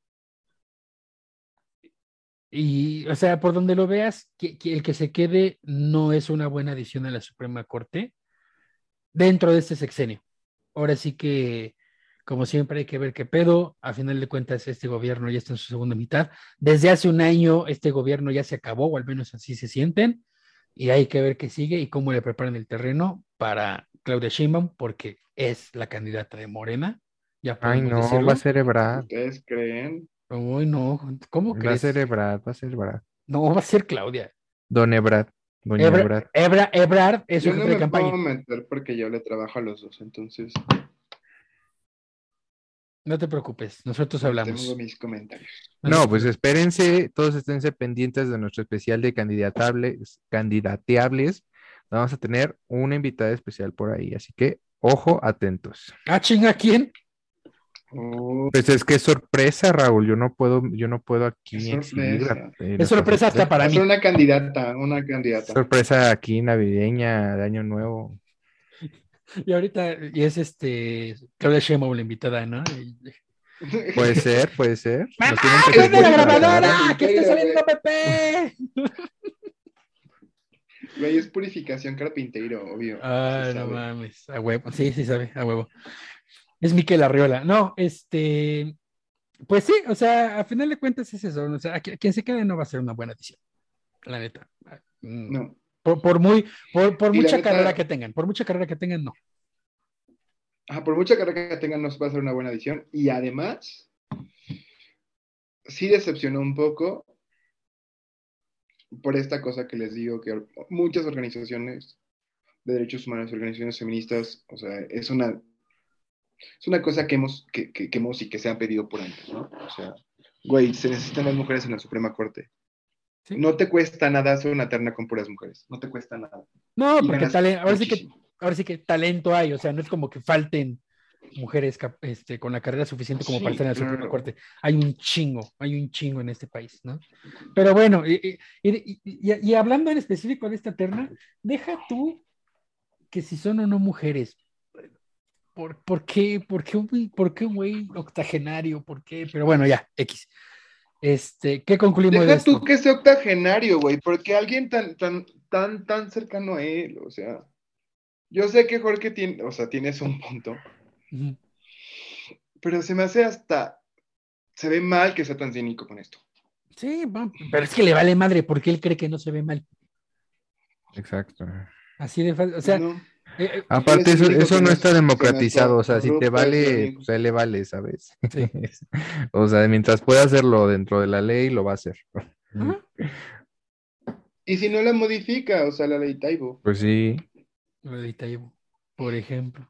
Y, o sea, por donde lo veas, que, el que se quede no es una buena adición a la Suprema Corte dentro de este sexenio. Ahora sí que, como siempre, hay que ver qué pedo. A final de cuentas, este gobierno ya está en su segunda mitad. Desde hace un año, este gobierno ya se acabó, o al menos así se sienten. Y hay que ver qué sigue y cómo le preparan el terreno para Claudia Sheinbaum, porque es la candidata de Morena. Ya Ay, no, va a ser Ebrard. ¿Ustedes creen? Uy, no, ¿cómo crees? Va a ser Ebrard, va a ser Ebrard. No, va a ser Claudia. Don Ebrard. Doña Ebrard. Ebrard es yo no me campaña. puedo meter porque yo le trabajo a los dos, entonces. No te preocupes, nosotros hablamos. Tengo mis comentarios. No, pues espérense, todos esténse pendientes de nuestro especial de candidatables, candidateables vamos a tener una invitada especial por ahí, así que ojo, atentos. Ah, chinga, ¿quién? Oh. Pues es que es sorpresa, Raúl. Yo no puedo, yo no puedo aquí. Es sorpresa, es sorpresa hasta para mí. una candidata, una candidata. Sorpresa aquí navideña de Año Nuevo. Y ahorita, y es este, Claudia Sheinbaum la invitada, ¿no? Puede ser, puede ser. ¡Mamá, ¡Ah, la grabadora! ¡Que está saliendo Pepe! Güey, es purificación carpintero, obvio. Ah, no mames, a huevo. Sí, sí sabe, a huevo. Es Miquel Arriola. No, este, pues sí, o sea, a final de cuentas es eso. O sea, quien se quede no va a ser una buena edición. La neta. Mm. No. Por, muy, por, mucha carrera que tengan, por mucha carrera que tengan, no. Ah, por mucha carrera que tengan, no va a ser una buena edición. Y además, sí decepcionó un poco por esta cosa que les digo, que muchas organizaciones de derechos humanos, organizaciones feministas, o sea, es una, es una cosa que hemos, que, que, hemos y que se ha pedido por años, ¿no? O sea, güey, se necesitan más mujeres en la Suprema Corte. No te cuesta nada hacer una terna con puras mujeres, no te cuesta nada. No, porque ahora, sí que, ahora sí que talento hay, o sea, no es como que falten mujeres este, con la carrera suficiente como para estar en la Suprema Corte. Hay un chingo, hay un chingo en este país, ¿no? Pero bueno, y, y, hablando en específico de esta terna, deja tú que si son o no mujeres. ¿Por, por qué? ¿Por qué, por qué güey octogenario? ¿Por qué? Pero bueno, ya, X. Este, ¿qué concluimos Deja de esto? tú que sea octogenario, güey, porque alguien tan, tan, tan, tan cercano a él, o sea, yo sé que Jorge tiene, o sea, tienes un punto, pero se me hace hasta. Se ve mal que sea tan cínico con esto. Sí, pero es que le vale madre porque él cree que no se ve mal. Exacto. Así de fácil. O sea. Eh, Aparte, eso, no está democratizado. O sea, si te vale, pues a él le vale, ¿sabes? o sea, mientras pueda hacerlo dentro de la ley, lo va a hacer. Y si no la modifica, o sea, la ley Taibo. Pues sí. La ley Taibo, por ejemplo.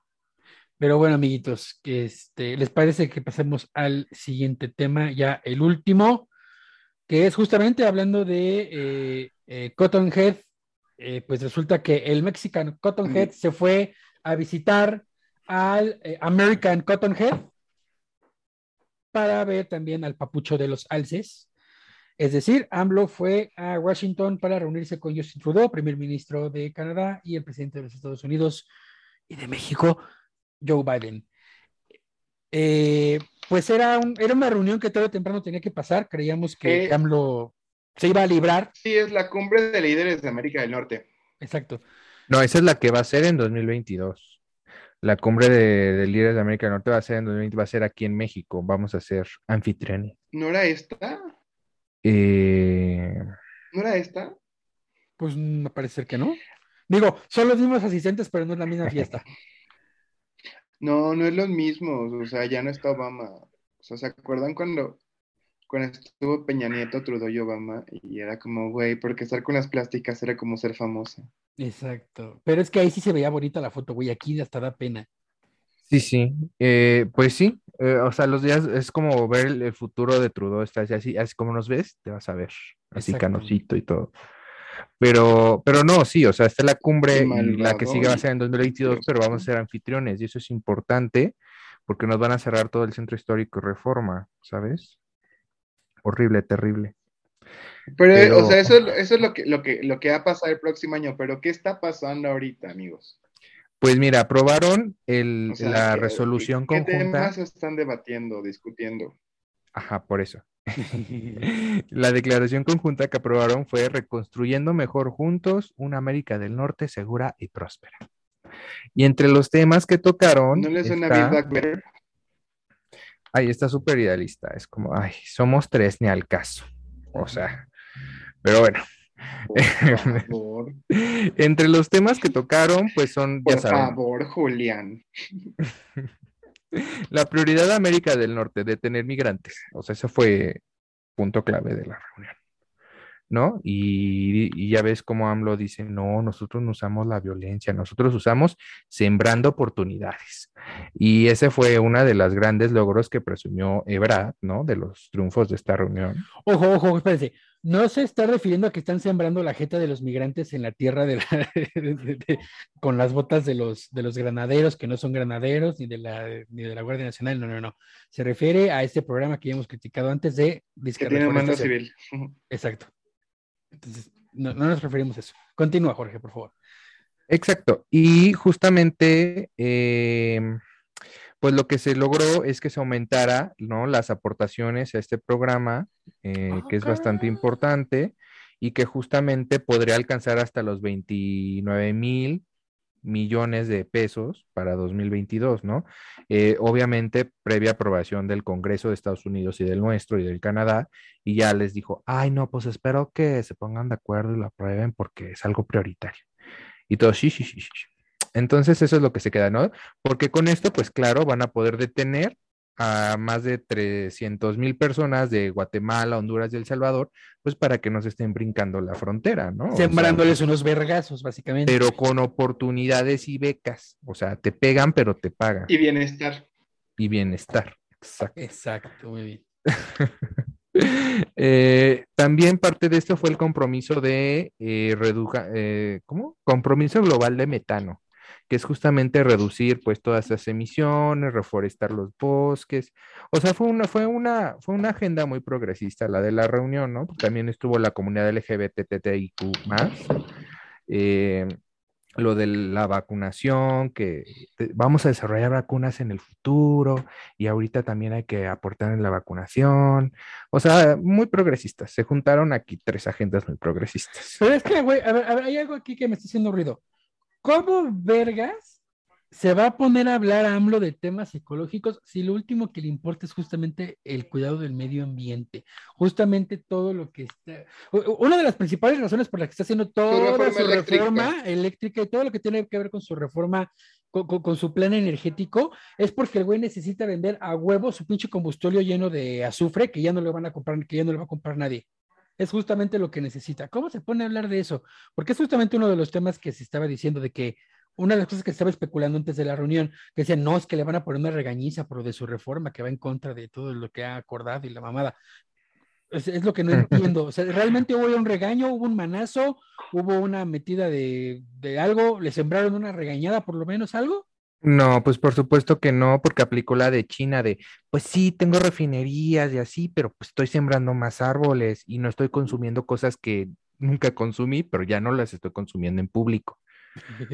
Pero bueno, amiguitos, este, ¿les parece que pasemos al siguiente tema, ya el último, que es justamente hablando de eh, eh, Cotton Head? Eh, pues resulta que el Mexican Cotton Head se fue a visitar al American Cotton Head para ver también al papucho de los alces. Es decir, AMLO fue a Washington para reunirse con Justin Trudeau, primer ministro de Canadá, y el presidente de los Estados Unidos y de México, Joe Biden. Eh, pues era, un, era una reunión que todo temprano tenía que pasar. Creíamos que AMLO se iba a librar. Sí, es la cumbre de líderes de América del Norte. Exacto. No, esa es la que va a ser en 2022. La cumbre de, líderes de América del Norte va a ser en 2020, va a ser aquí en México. Vamos a ser anfitriones. ¿No era esta? Eh... ¿No era esta? Pues me parece que no. Digo, son los mismos asistentes, pero no es la misma fiesta. No, no es lo mismo, o sea, ya no está Obama. O sea, ¿se acuerdan cuando, cuando estuvo Peña Nieto, Trudeau y Obama? Y era como, güey, porque estar con las plásticas era como ser famosa. Exacto. Pero es que ahí sí se veía bonita la foto, güey, aquí hasta da pena. Sí, sí, eh, pues sí, eh, o sea, los días es como ver el, futuro de Trudeau, está así, así como nos ves, te vas a ver, así canosito y todo. Pero, pero no, sí, o sea, está la cumbre, la que sigue va a ser en 2022, pero vamos a ser anfitriones y eso es importante porque nos van a cerrar todo el centro histórico y reforma, ¿sabes? Horrible, terrible. Pero, o sea, eso, eso es lo que, lo, que, lo que va a pasar el próximo año, pero ¿qué está pasando ahorita, amigos? Pues mira, aprobaron el, la resolución conjunta. ¿Qué temas están debatiendo, discutiendo? Ajá, por eso. la declaración conjunta que aprobaron fue Reconstruyendo Mejor Juntos una América del Norte segura y próspera. Y entre los temas que tocaron. ¿No les suena está... Black Better? Ay, está súper idealista. Es como, ay, somos tres ni al caso. O sea, pero bueno. entre los temas que tocaron, pues son. Por favor, Julián. La prioridad de América del Norte, detener migrantes. O sea, eso fue punto clave de la reunión. ¿No? Y, ya ves cómo AMLO dice, no, nosotros no usamos la violencia, nosotros usamos sembrando oportunidades. Y ese fue una de las grandes logros que presumió Ebrard, ¿no? De los triunfos de esta reunión. Ojo, ojo, espérense. No se está refiriendo a que están sembrando la jeta de los migrantes en la tierra de con las botas de los, de los granaderos, que no son granaderos, ni de, la, ni de la Guardia Nacional, no, no, no. Se refiere a este programa que ya hemos criticado antes de... Que tiene mando civil. Exacto. Entonces, no, no, nos referimos a eso. Continúa, Jorge, por favor. Exacto. Y justamente... Eh pues lo que se logró es que se aumentara, ¿no? Las aportaciones a este programa, eh, que es bastante importante y que justamente podría alcanzar hasta los 29 mil millones de pesos para 2022, ¿no? Eh, obviamente, previa aprobación del Congreso de Estados Unidos y del nuestro y del Canadá, y ya les dijo, ay, no, pues espero que se pongan de acuerdo y lo aprueben porque es algo prioritario. Y todo, sí, sí, sí, sí. Entonces eso es lo que se queda, ¿no? Porque con esto, pues claro, van a poder detener a más de 300 mil personas de Guatemala, Honduras y El Salvador, pues para que no se estén brincando la frontera, ¿no? O sea, Sembrándoles unos vergazos, básicamente. pero con oportunidades y becas. O sea, te pegan, pero te pagan. Y bienestar. Y bienestar. Exacto. Exacto, muy bien. Eh, también parte de esto fue el compromiso de eh, reduja- eh, ¿cómo? Compromiso global de metano, que es justamente reducir pues todas esas emisiones, reforestar los bosques. O sea, fue una, fue una, fue una agenda muy progresista la de la reunión, ¿no? También estuvo la comunidad LGBTTIQ más. eh, lo de la vacunación, que vamos a desarrollar vacunas en el futuro y ahorita también hay que aportar en la vacunación. O sea, muy progresistas. Se juntaron aquí tres agendas muy progresistas. Pero es que, güey, a ver, hay algo aquí que me está haciendo ruido. ¿Cómo vergas se va a poner a hablar a AMLO de temas ecológicos si lo último que le importa es justamente el cuidado del medio ambiente? Justamente todo lo que está... Una de las principales razones por las que está haciendo toda reforma su eléctrica. reforma eléctrica y todo lo que tiene que ver con su reforma, con, con- con su plan energético, es porque el güey necesita vender a huevo su pinche combustorio lleno de azufre que ya no le van a comprar, que ya no le va a comprar nadie. Es justamente lo que necesita. ¿Cómo se pone a hablar de eso? Porque es justamente uno de los temas que se estaba diciendo de que una de las cosas que se estaba especulando antes de la reunión, que decían, no, es que le van a poner una regañiza por lo de su reforma, que va en contra de todo lo que ha acordado y la mamada. Es, es lo que no entiendo. O sea, ¿realmente hubo un regaño, hubo un manazo, hubo una metida de, de algo? ¿Le sembraron una regañada por lo menos algo? No, pues por supuesto que no, porque aplicó la de China de, pues sí, tengo refinerías y así, pero pues estoy sembrando más árboles y no estoy consumiendo cosas que nunca consumí, pero ya no las estoy consumiendo en público.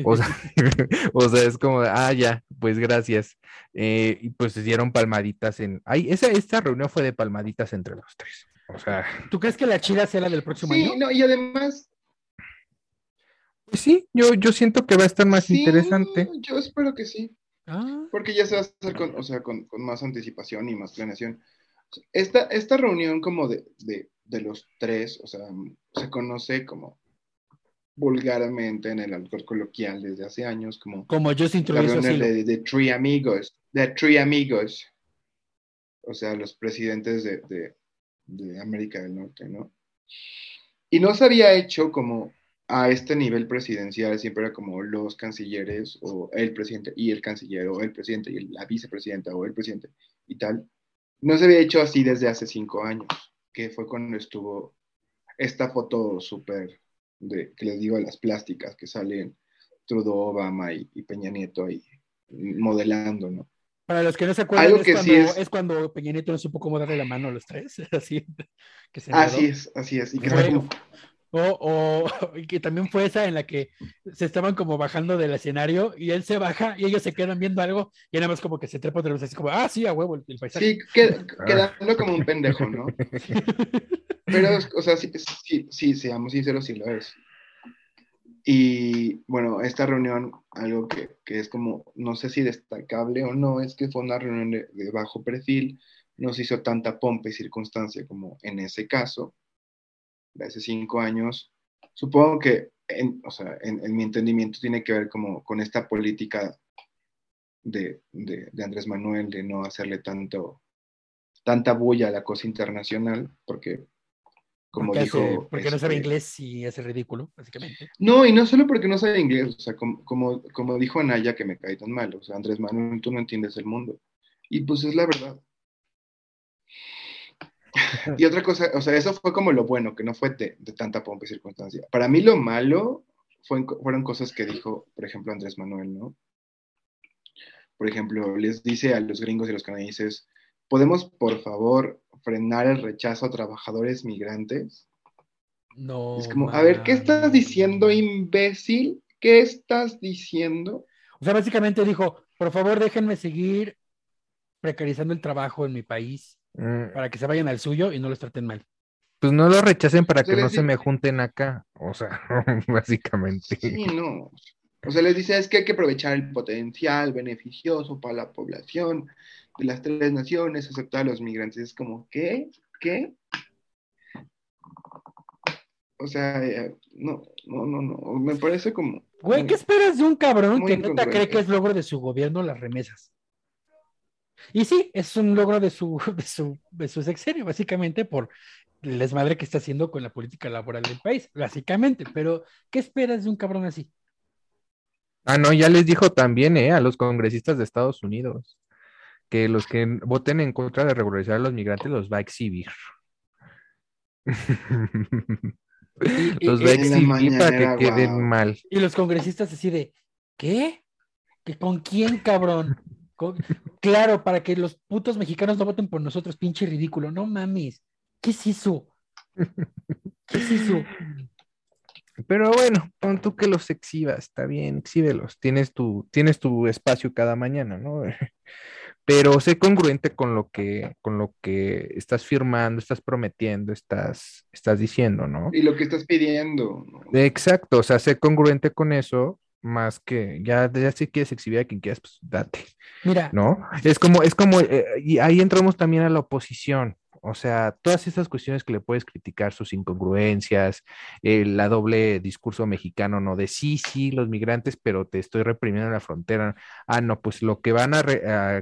O sea, o sea, es como, de, ah, ya, pues gracias. Eh, y pues se dieron palmaditas en, ay, esa, esta reunión fue de palmaditas entre los tres. O sea, ¿Tú crees que la chida sea la del próximo Sí, año? no, y además. Pues sí, yo, yo siento que va a estar más sí, interesante. Yo espero que sí. Ah, Porque ya se va a hacer con, o sea, con, con más anticipación y más planeación. Esta, esta reunión como de, de, de los tres, o sea, se conoce como vulgarmente en el alcohol coloquial desde hace años, como como yo así. de, de Three Amigos, de Three Amigos, o sea, los presidentes de, de, de América del Norte, ¿no? Y no se había hecho como a este nivel presidencial, siempre era como los cancilleres o el presidente y el canciller o el presidente y la vicepresidenta o el presidente y tal. No se había hecho así desde hace cinco años, que fue cuando estuvo esta foto súper de, que les digo, las plásticas que salen Trudeau, Obama y, y Peña Nieto ahí modelando, ¿no? Para los que no se acuerdan, Algo es, que cuando, sí es... es- cuando Peña Nieto no supo cómo darle la mano a los tres. Así, que se Así es, así es. Y que Fue- como- O, o y que también fue esa en la que se estaban como bajando del escenario y él se baja y ellos se quedan viendo algo y nada más como que se trepa otra vez así como, ah, sí, a huevo el, el paisaje. Sí, qued- quedando como un pendejo, ¿no? Pero, o sea, sí, sí, sí, seamos sinceros, sí lo es. Y bueno, esta reunión, algo que, que es como, no sé si destacable o no, es que fue una reunión de, de bajo perfil, no se hizo tanta pompa y circunstancia como en ese caso, de hace cinco años. Supongo que, en, o sea, en, en mi entendimiento tiene que ver como con esta política de, de, de Andrés Manuel de no hacerle tanto, tanta bulla a la cosa internacional, porque como porque, dijo... hace- porque no sabe este, inglés y es ridículo, básicamente. No, y no solo porque no sabe inglés, o sea, como, como, como dijo Anaya que me cae tan mal, o sea, Andrés Manuel, tú no entiendes el mundo. Y pues es la verdad. Y otra cosa, o sea, eso fue como lo bueno, que no fue de, de tanta pompa y circunstancia. Para mí lo malo fue, fueron cosas que dijo, por ejemplo, Andrés Manuel, ¿no? Por ejemplo, les dice a los gringos y los canadienses, ¿podemos, por favor, frenar el rechazo a trabajadores migrantes? No. Es como, a ver, ¿qué estás diciendo, imbécil? ¿Qué estás diciendo? O sea, básicamente dijo, por favor, déjenme seguir precarizando el trabajo en mi país Mm, para que se vayan al suyo y no los traten mal. Pues no lo rechacen para que no se me junten acá. O sea, básicamente. Sí, no. O sea, les dice, es que hay que aprovechar el potencial beneficioso para la población de las tres naciones, aceptar a los migrantes. Es como, ¿qué? ¿Qué? O sea, eh, no, no, no, no. Me parece como... Güey, ¿qué esperas de un cabrón que neta cree que es logro de su gobierno las remesas? Y sí, es un logro de su, de su, de su sexenio, básicamente, por el desmadre que está haciendo con la política laboral del país, básicamente. Pero, ¿qué esperas de un cabrón así? Ah, no, ya les dijo también, ¿eh? A los congresistas de Estados Unidos que los que voten en contra de regularizar a los migrantes los va a exhibir. los va a exhibir para que queden mal. Y los congresistas así de, ¿qué? ¿Que ¿Con quién, cabrón? Claro, para que los putos mexicanos no voten por nosotros, pinche ridículo. No mames. ¿Qué es eso? ¿Qué es eso? Pero bueno, pon tú que los exhibas, está bien, exhíbelos. Tienes tu, tienes tu espacio cada mañana, ¿no? Pero sé congruente con lo que, con lo que estás firmando, estás prometiendo, estás, estás diciendo, ¿no? Y lo que estás pidiendo. Exacto, o sea, sé congruente con eso, más que ya, ya si quieres exhibir a quien quieras, pues date. Mira. ¿No? Es como, es como, eh, y ahí entramos también a la oposición. O sea, todas estas cuestiones que le puedes criticar, sus incongruencias, el la doble discurso mexicano, ¿no? De sí, sí, los migrantes, pero te estoy reprimiendo en la frontera. Ah, no, pues lo que van a,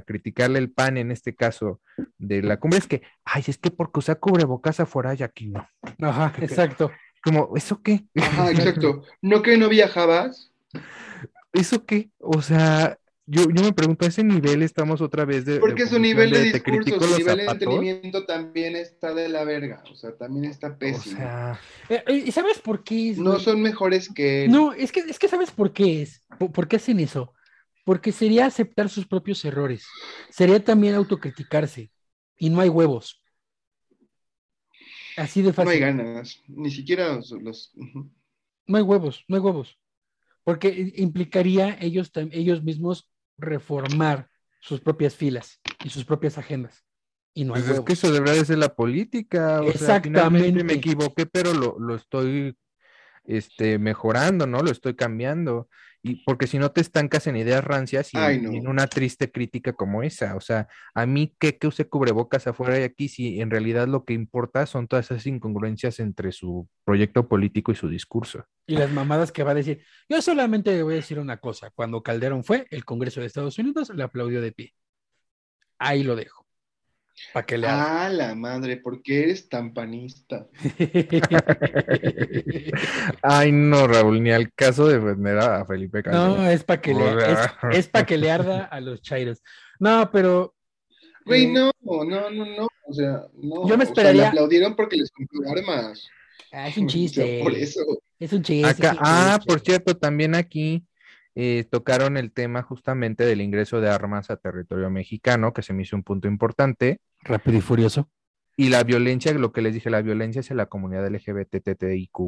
criticarle el PAN en este caso de la cumbre es que, ay, es que porque usa cubrebocas afuera y aquí no. Ajá, exacto. Como, ¿eso qué? Ajá, exacto. ¿No que no viajabas? ¿Eso qué? O sea, yo, yo me pregunto, ¿a ese nivel estamos otra vez de... Porque su nivel de, discurso, su nivel de entendimiento también está de la verga, o sea, también está pésimo. O sea... Eh, eh, ¿Y sabes por qué es? No son mejores que... No, es que, es que ¿sabes por qué es? ¿Por, qué hacen eso? Porque sería aceptar sus propios errores, sería también autocriticarse, y no hay huevos. Así de fácil. No hay ganas, ni siquiera los... No hay huevos, no hay huevos porque implicaría ellos, ellos mismos reformar sus propias filas y sus propias agendas. Y no hay pues es que eso debería ser la política. O Exactamente. Sea, me equivoqué, pero lo, lo estoy este, mejorando, ¿no? Lo estoy cambiando y porque si no te estancas en ideas rancias y en, una triste crítica como esa. O sea, a mí que, que use cubrebocas afuera y aquí, si en realidad lo que importa son todas esas incongruencias entre su proyecto político y su discurso. Y las mamadas que va a decir. Yo solamente voy a decir una cosa. Cuando Calderón fue, el Congreso de Estados Unidos le aplaudió de pie. Ahí lo dejo. Para le Ah, la madre, ¿por qué eres tan panista? Ay, no, Raúl, ni al caso de vender a Felipe Calderón. No, es para que, le, es, que le arda a los chairos. No, pero. Güey, eh, no, no, no, no. O sea, no. Yo me esperaría. le aplaudieron porque les compró armas. Ah, es un chiste. por eso. Es un chiste. ah, por cierto, también aquí eh, tocaron el tema justamente del ingreso de armas a territorio mexicano, que se me hizo un punto importante. Rápido y furioso. Y la violencia, lo que les dije, la violencia hacia la comunidad LGBTTIQ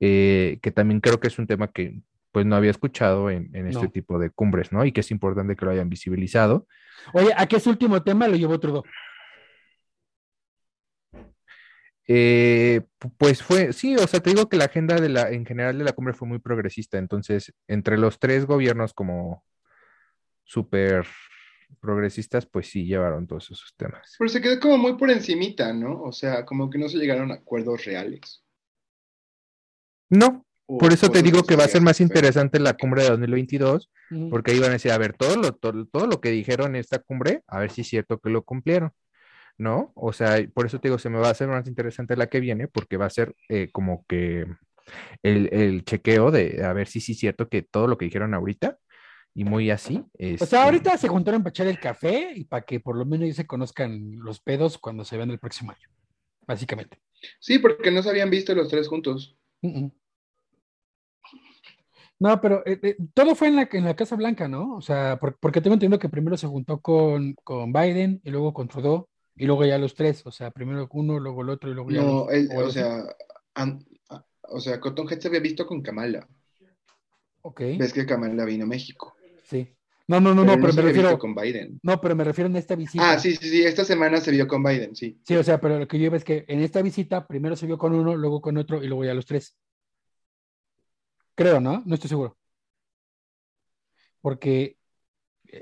eh, que también creo que es un tema que pues no había escuchado en, este tipo de cumbres, ¿no? Y que es importante que lo hayan visibilizado. Oye, ¿a qué es último tema lo llevó Trudeau? Eh, pues fue, sí, o sea, te digo que la agenda de la, en general de la cumbre fue muy progresista, entonces, entre los tres gobiernos como súper progresistas, pues sí llevaron todos esos temas. Pero se quedó como muy por encimita, ¿no? O sea, como que no se llegaron a acuerdos reales. No, por eso te digo que va a ser más interesante la cumbre de 2022, porque ahí van a decir, a ver, todo lo, todo, todo lo que dijeron en esta cumbre, a ver si es cierto que lo cumplieron. ¿No? O sea, por eso te digo, se me va a hacer más interesante la que viene, porque va a ser eh, como que el, chequeo de a ver si sí es cierto que todo lo que dijeron ahorita, y muy así. O sea, ahorita se juntaron para echar el café y para que por lo menos ya se conozcan los pedos cuando se vean el próximo año, básicamente. Sí, porque no se habían visto los tres juntos. No, pero eh, eh, todo fue en la, en la Casa Blanca, ¿no? O sea, porque tengo entendido que primero se juntó con, con Biden y luego con Trudeau y luego ya los tres, o sea, primero uno, luego el otro y luego ya. No, o, sea, o sea, Cotton Head se había visto con Kamala. Ok. Ves que Kamala vino a México. Sí. No, no, no, no, pero, me refiero. con Biden. No, pero me refiero en esta visita. Ah, sí, sí, sí, esta semana se vio con Biden, sí. Sí, o sea, pero lo que yo veo es que en esta visita primero se vio con uno, luego con otro y luego ya los tres. Creo, ¿no? No estoy seguro. Porque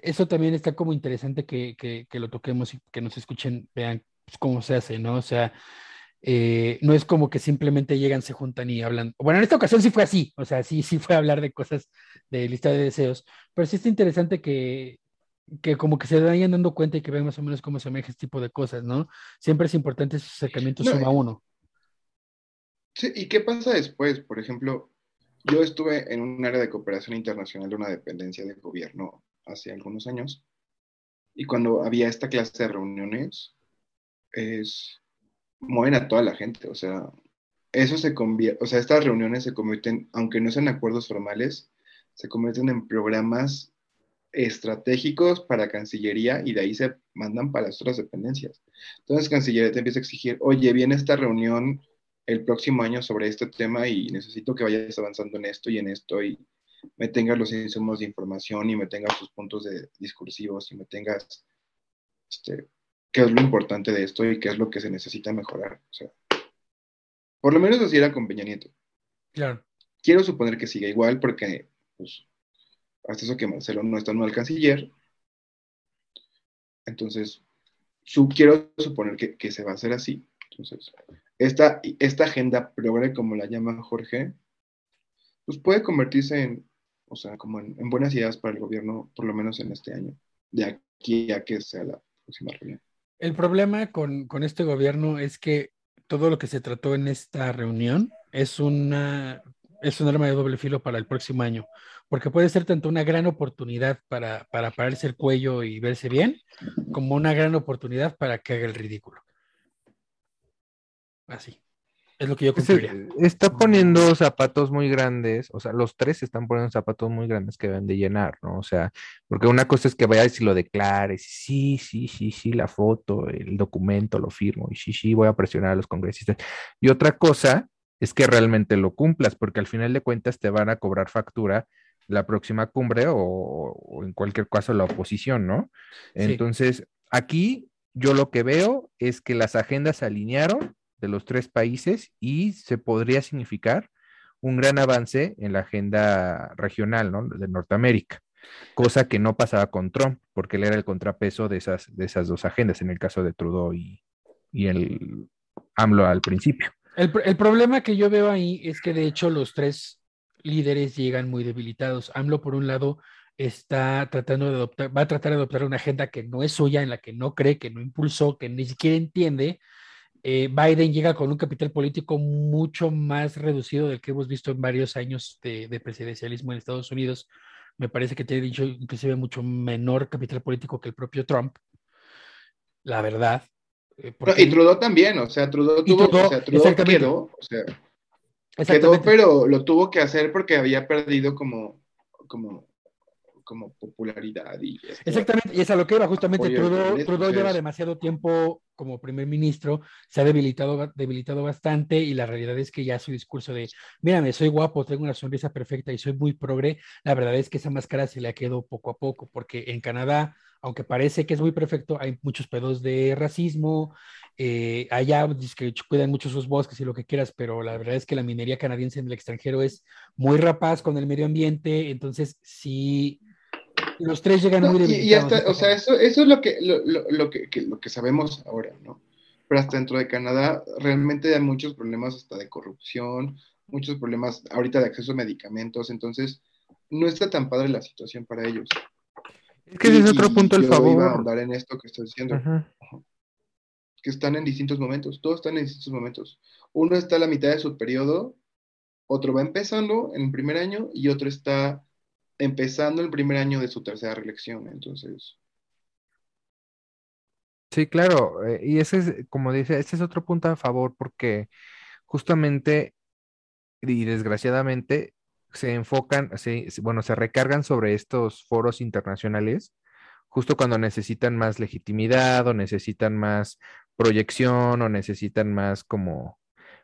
eso también está como interesante que, lo toquemos y que nos escuchen, vean pues, cómo se hace, ¿no? O sea, eh, no es como que simplemente llegan, se juntan y hablan. Bueno, en esta ocasión sí fue así, o sea, sí, sí fue hablar de cosas de lista de deseos, pero sí está interesante que, que como que se vayan dando cuenta y que vean más o menos cómo se maneja este tipo de cosas, ¿no? Siempre es importante ese acercamiento No, suma y- uno. Sí, ¿y qué pasa después? Por ejemplo, yo estuve en un área de cooperación internacional de una dependencia del gobierno hace algunos años, y cuando había esta clase de reuniones, es, mueven a toda la gente, o sea, eso se convierte, o sea, estas reuniones se convierten, aunque no sean acuerdos formales, se convierten en programas estratégicos para Cancillería y de ahí se mandan para las otras dependencias. Entonces Cancillería te empieza a exigir, oye, viene esta reunión el próximo año sobre este tema y necesito que vayas avanzando en esto y en esto y me tengas los insumos de información y me tengas tus puntos de discursivos y me tengas este, qué es lo importante de esto y qué es lo que se necesita mejorar. O sea, por lo menos así era con Peña Nieto. Claro. Quiero suponer que siga igual porque, pues, hasta eso que Marcelo no está no al canciller. Entonces, su, quiero suponer que, que se va a hacer así. Entonces, esta, esta agenda progre, como la llama Jorge, pues puede convertirse en, o sea, como en, en buenas ideas para el gobierno, por lo menos en este año, de aquí a que sea la próxima reunión. El problema con, con este gobierno es que todo lo que se trató en esta reunión es una es un arma de doble filo para el próximo año, porque puede ser tanto una gran oportunidad para, para pararse el cuello y verse bien, como una gran oportunidad para que haga el ridículo. Así. Es lo que yo concluiría. está poniendo zapatos muy grandes, o sea, los tres están poniendo zapatos muy grandes que deben de llenar, ¿no? O sea, porque una cosa es que vayas y lo declares, sí, sí, sí, sí, la foto, el documento, lo firmo, y sí, sí, voy a presionar a los congresistas. Y otra cosa es que realmente lo cumplas, porque al final de cuentas te van a cobrar factura la próxima cumbre o, o en cualquier caso la oposición, ¿no? Sí. Entonces, aquí yo lo que veo es que las agendas se alinearon de los tres países y se podría significar un gran avance en la agenda regional ¿no? de Norteamérica, cosa que no pasaba con Trump, porque él era el contrapeso de esas, de esas dos agendas, en el caso de Trudeau y, y el AMLO al principio. El, el problema que yo veo ahí es que de hecho los tres líderes llegan muy debilitados. AMLO, por un lado, está tratando de adoptar, va a tratar de adoptar una agenda que no es suya, en la que no cree, que no impulsó, que ni siquiera entiende. Eh, Biden llega con un capital político mucho más reducido del que hemos visto en varios años de, de presidencialismo en Estados Unidos. Me parece que tiene dicho inclusive mucho menor capital político que el propio Trump. La verdad. Eh, porque- y Trudeau también, o sea, Trudeau tuvo, Trudeau, o sea, Trudeau exactamente. quedó, o sea, quedó, pero lo tuvo que hacer porque había perdido como, como, como popularidad y Exactamente, y es a lo que iba justamente. Trudeau, Trudeau lleva demasiado tiempo como primer ministro, se ha debilitado, debilitado bastante y la realidad es que ya su discurso de, mírame, soy guapo, tengo una sonrisa perfecta y soy muy progre, la verdad es que esa máscara se le ha quedado poco a poco, porque en Canadá, aunque parece que es muy perfecto, hay muchos pedos de racismo, eh, allá que cuidan mucho sus bosques y lo que quieras, pero la verdad es que la minería canadiense en el extranjero es muy rapaz con el medio ambiente, entonces sí, los tres llegan No, muy y, y debilitados. hasta, o sea, eso, eso es lo que, lo, lo- lo que, que- lo que sabemos ahora, ¿no? Pero hasta dentro de Canadá realmente hay muchos problemas hasta de corrupción, muchos problemas ahorita de acceso a medicamentos, entonces no está tan padre la situación para ellos. Es que ese es otro punto el yo iba a favor. ahondar en esto que estoy diciendo, Ajá. que están en distintos momentos, todos están en distintos momentos. Uno está a la mitad de su periodo, otro va empezando en el primer año y otro está empezando el primer año de su tercera reelección, entonces... Sí, claro, eh, y ese es, como dice, ese es otro punto a favor porque justamente y desgraciadamente se enfocan, bueno, se recargan sobre estos foros internacionales justo cuando necesitan más legitimidad o necesitan más proyección o necesitan más como,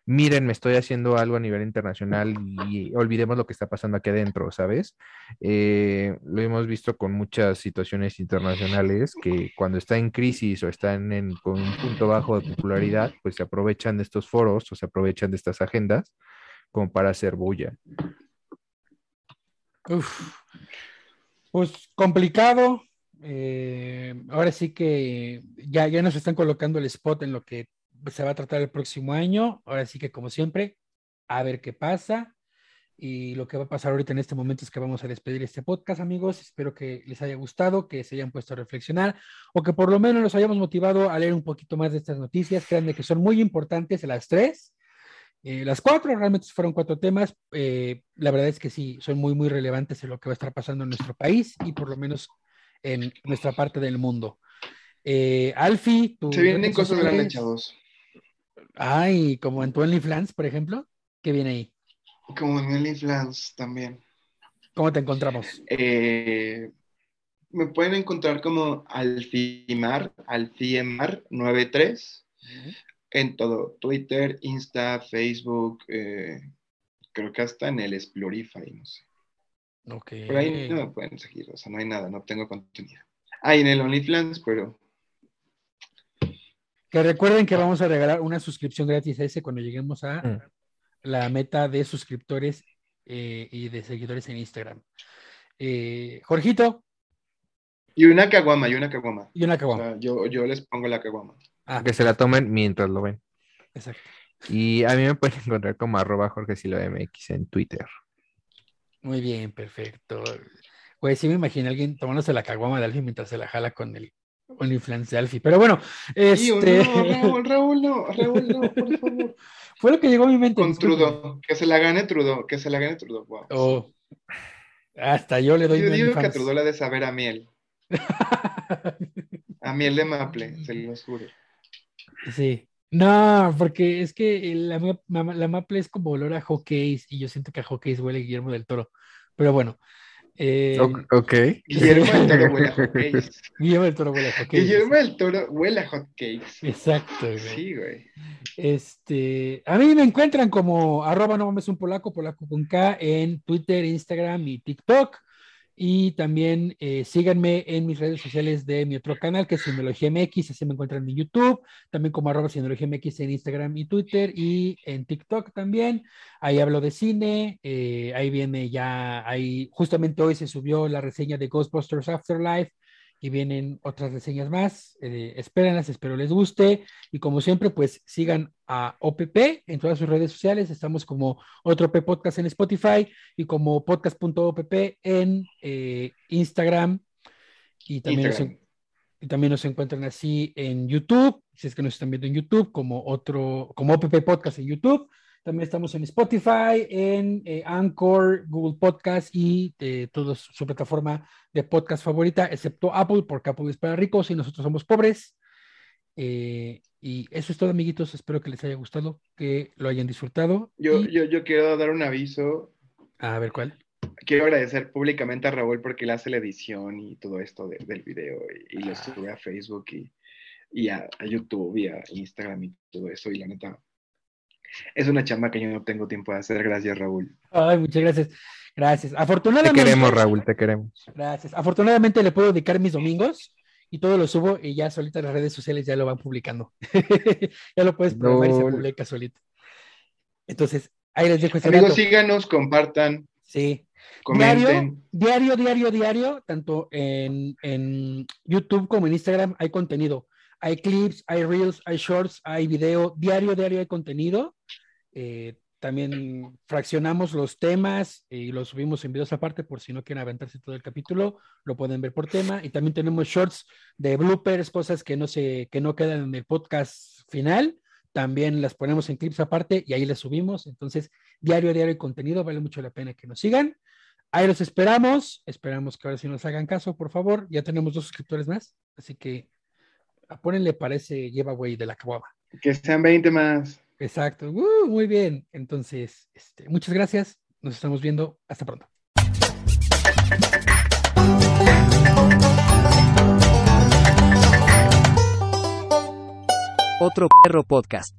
miren, me estoy haciendo algo a nivel internacional y olvidemos lo que está pasando aquí adentro, ¿sabes? Eh, lo hemos visto con muchas situaciones internacionales que cuando está en crisis o están en, con un punto bajo de popularidad, pues se aprovechan de estos foros o se aprovechan de estas agendas como para hacer bulla. Uf. Pues complicado. eh, ahora sí que ya, ya nos están colocando el spot en lo que se va a tratar el próximo año. Ahora sí que como siempre, a ver qué pasa. Y lo que va a pasar ahorita en este momento es que vamos a despedir este podcast, amigos. Espero que les haya gustado, que se hayan puesto a reflexionar o que por lo menos los hayamos motivado a leer un poquito más de estas noticias. Créanme que son muy importantes las tres. Eh, las cuatro realmente fueron cuatro temas. Eh, la verdad es que sí, son muy, muy relevantes en lo que va a estar pasando en nuestro país y por lo menos en nuestra parte del mundo. Eh, Alfie, tú. Se vienen cosas grandes, chavos. Ay, como en tu OnlyFans, por ejemplo. ¿Qué viene ahí? Como en OnlyFans también. ¿Cómo te encontramos? Eh, me pueden encontrar como Alfimar, Alfiemar93, en todo, Twitter, Insta, Facebook, eh, creo que hasta en el Explorify, no sé. Ok. Por ahí no me pueden seguir, o sea, no hay nada, no tengo contenido. Ah, en el OnlyFans, pero... Que recuerden que vamos a regalar una suscripción gratis a ese cuando lleguemos a mm la meta de suscriptores eh, y de seguidores en Instagram. Eh, Jorgito. Y una caguama, y una caguama. Y una caguama. yo, yo les pongo la caguama. Ah. Que se la tomen mientras lo ven. Exacto. Y a mí me pueden encontrar como arroba Jorge MX en Twitter. Muy bien, perfecto. Pues sí me imagino a alguien tomándose la caguama de Alfie mientras se la jala con el OnlyFans de Alfie. Pero bueno, este... Raúl, Raúl, no, Raúl, no, por favor. Fue lo que llegó a mi mente. Con Trudo, que se la gane Trudo, que se la gane Trudo. Oh. Hasta yo le doy. Yo digo que a Trudo le de saber a miel. a miel de maple, se lo juro. Sí. No, porque es que la, la maple es como olor a hockeys y yo siento que a hockeys huele Guillermo del Toro. Pero bueno, eh, ok. Guillermo del Toro huele a hotcakes. Guillermo del Toro huele a hotcakes. Guillermo del Toro huele a hotcakes. Exacto, güey. Sí, güey. Este, a mí me encuentran como arroba no mames un polaco, polaco con K en Twitter, Instagram y TikTok. Y también eh, síganme en mis redes sociales de mi otro canal, que es Sinología MX, así me encuentran en YouTube, también como arroba Sinología MX en Instagram y Twitter y en TikTok también. Ahí hablo de cine, eh, ahí viene ya, ahí justamente hoy se subió la reseña de Ghostbusters Afterlife, y vienen otras reseñas más. Eh, espérenlas, espero les guste. Y como siempre, pues sigan a OPP en todas sus redes sociales. Estamos como otro P Podcast en Spotify y como podcast.opp en eh, Instagram. Y también, Nos, y también nos encuentran así en YouTube, si es que nos están viendo en YouTube, como otro, como OPP Podcast en YouTube. También estamos en Spotify, en eh, Anchor, Google Podcast y eh, toda su plataforma de podcast favorita, excepto Apple, porque Apple es para ricos y nosotros somos pobres. Eh, y eso es todo, amiguitos. Espero que les haya gustado, que lo hayan disfrutado. Yo, yo, yo quiero dar un aviso. A ver, ¿cuál? Quiero agradecer públicamente a Raúl porque él hace la edición y todo esto del video y, lo ah. sube a Facebook y, y a, a, YouTube y a Instagram y todo eso. Y la neta, es una chamba que yo no tengo tiempo de hacer. Gracias, Raúl. Ay, muchas gracias. Gracias. Afortunadamente. Te queremos, Raúl, te queremos. Gracias. Afortunadamente le puedo dedicar mis domingos y todo lo subo y ya solita las redes sociales ya lo van publicando. ya lo puedes probar y se publica solito. Entonces, ahí les dejo este Amigos, síganos, compartan. Sí. Comenten. Diario, diario, diario, diario, tanto en, en YouTube como en Instagram hay contenido. Hay clips, hay reels, hay shorts, hay video, diario, diario hay contenido. Eh, también fraccionamos los temas y los subimos en videos aparte por si no quieren aventarse todo el capítulo, lo pueden ver por tema. Y también tenemos shorts de bloopers, cosas que no, se, que no quedan en el podcast final. También las ponemos en clips aparte y ahí las subimos. Entonces, diario, diario hay contenido, vale mucho la pena que nos sigan. Ahí los esperamos. Esperamos que ahora sí nos hagan caso, por favor. Ya tenemos dos suscriptores más, así que Apónenle para ese giveaway de la caguama. Que sean 20 más. Exacto. Uh, muy bien. Entonces, este, muchas gracias. Nos estamos viendo. Hasta pronto. Otro perro podcast.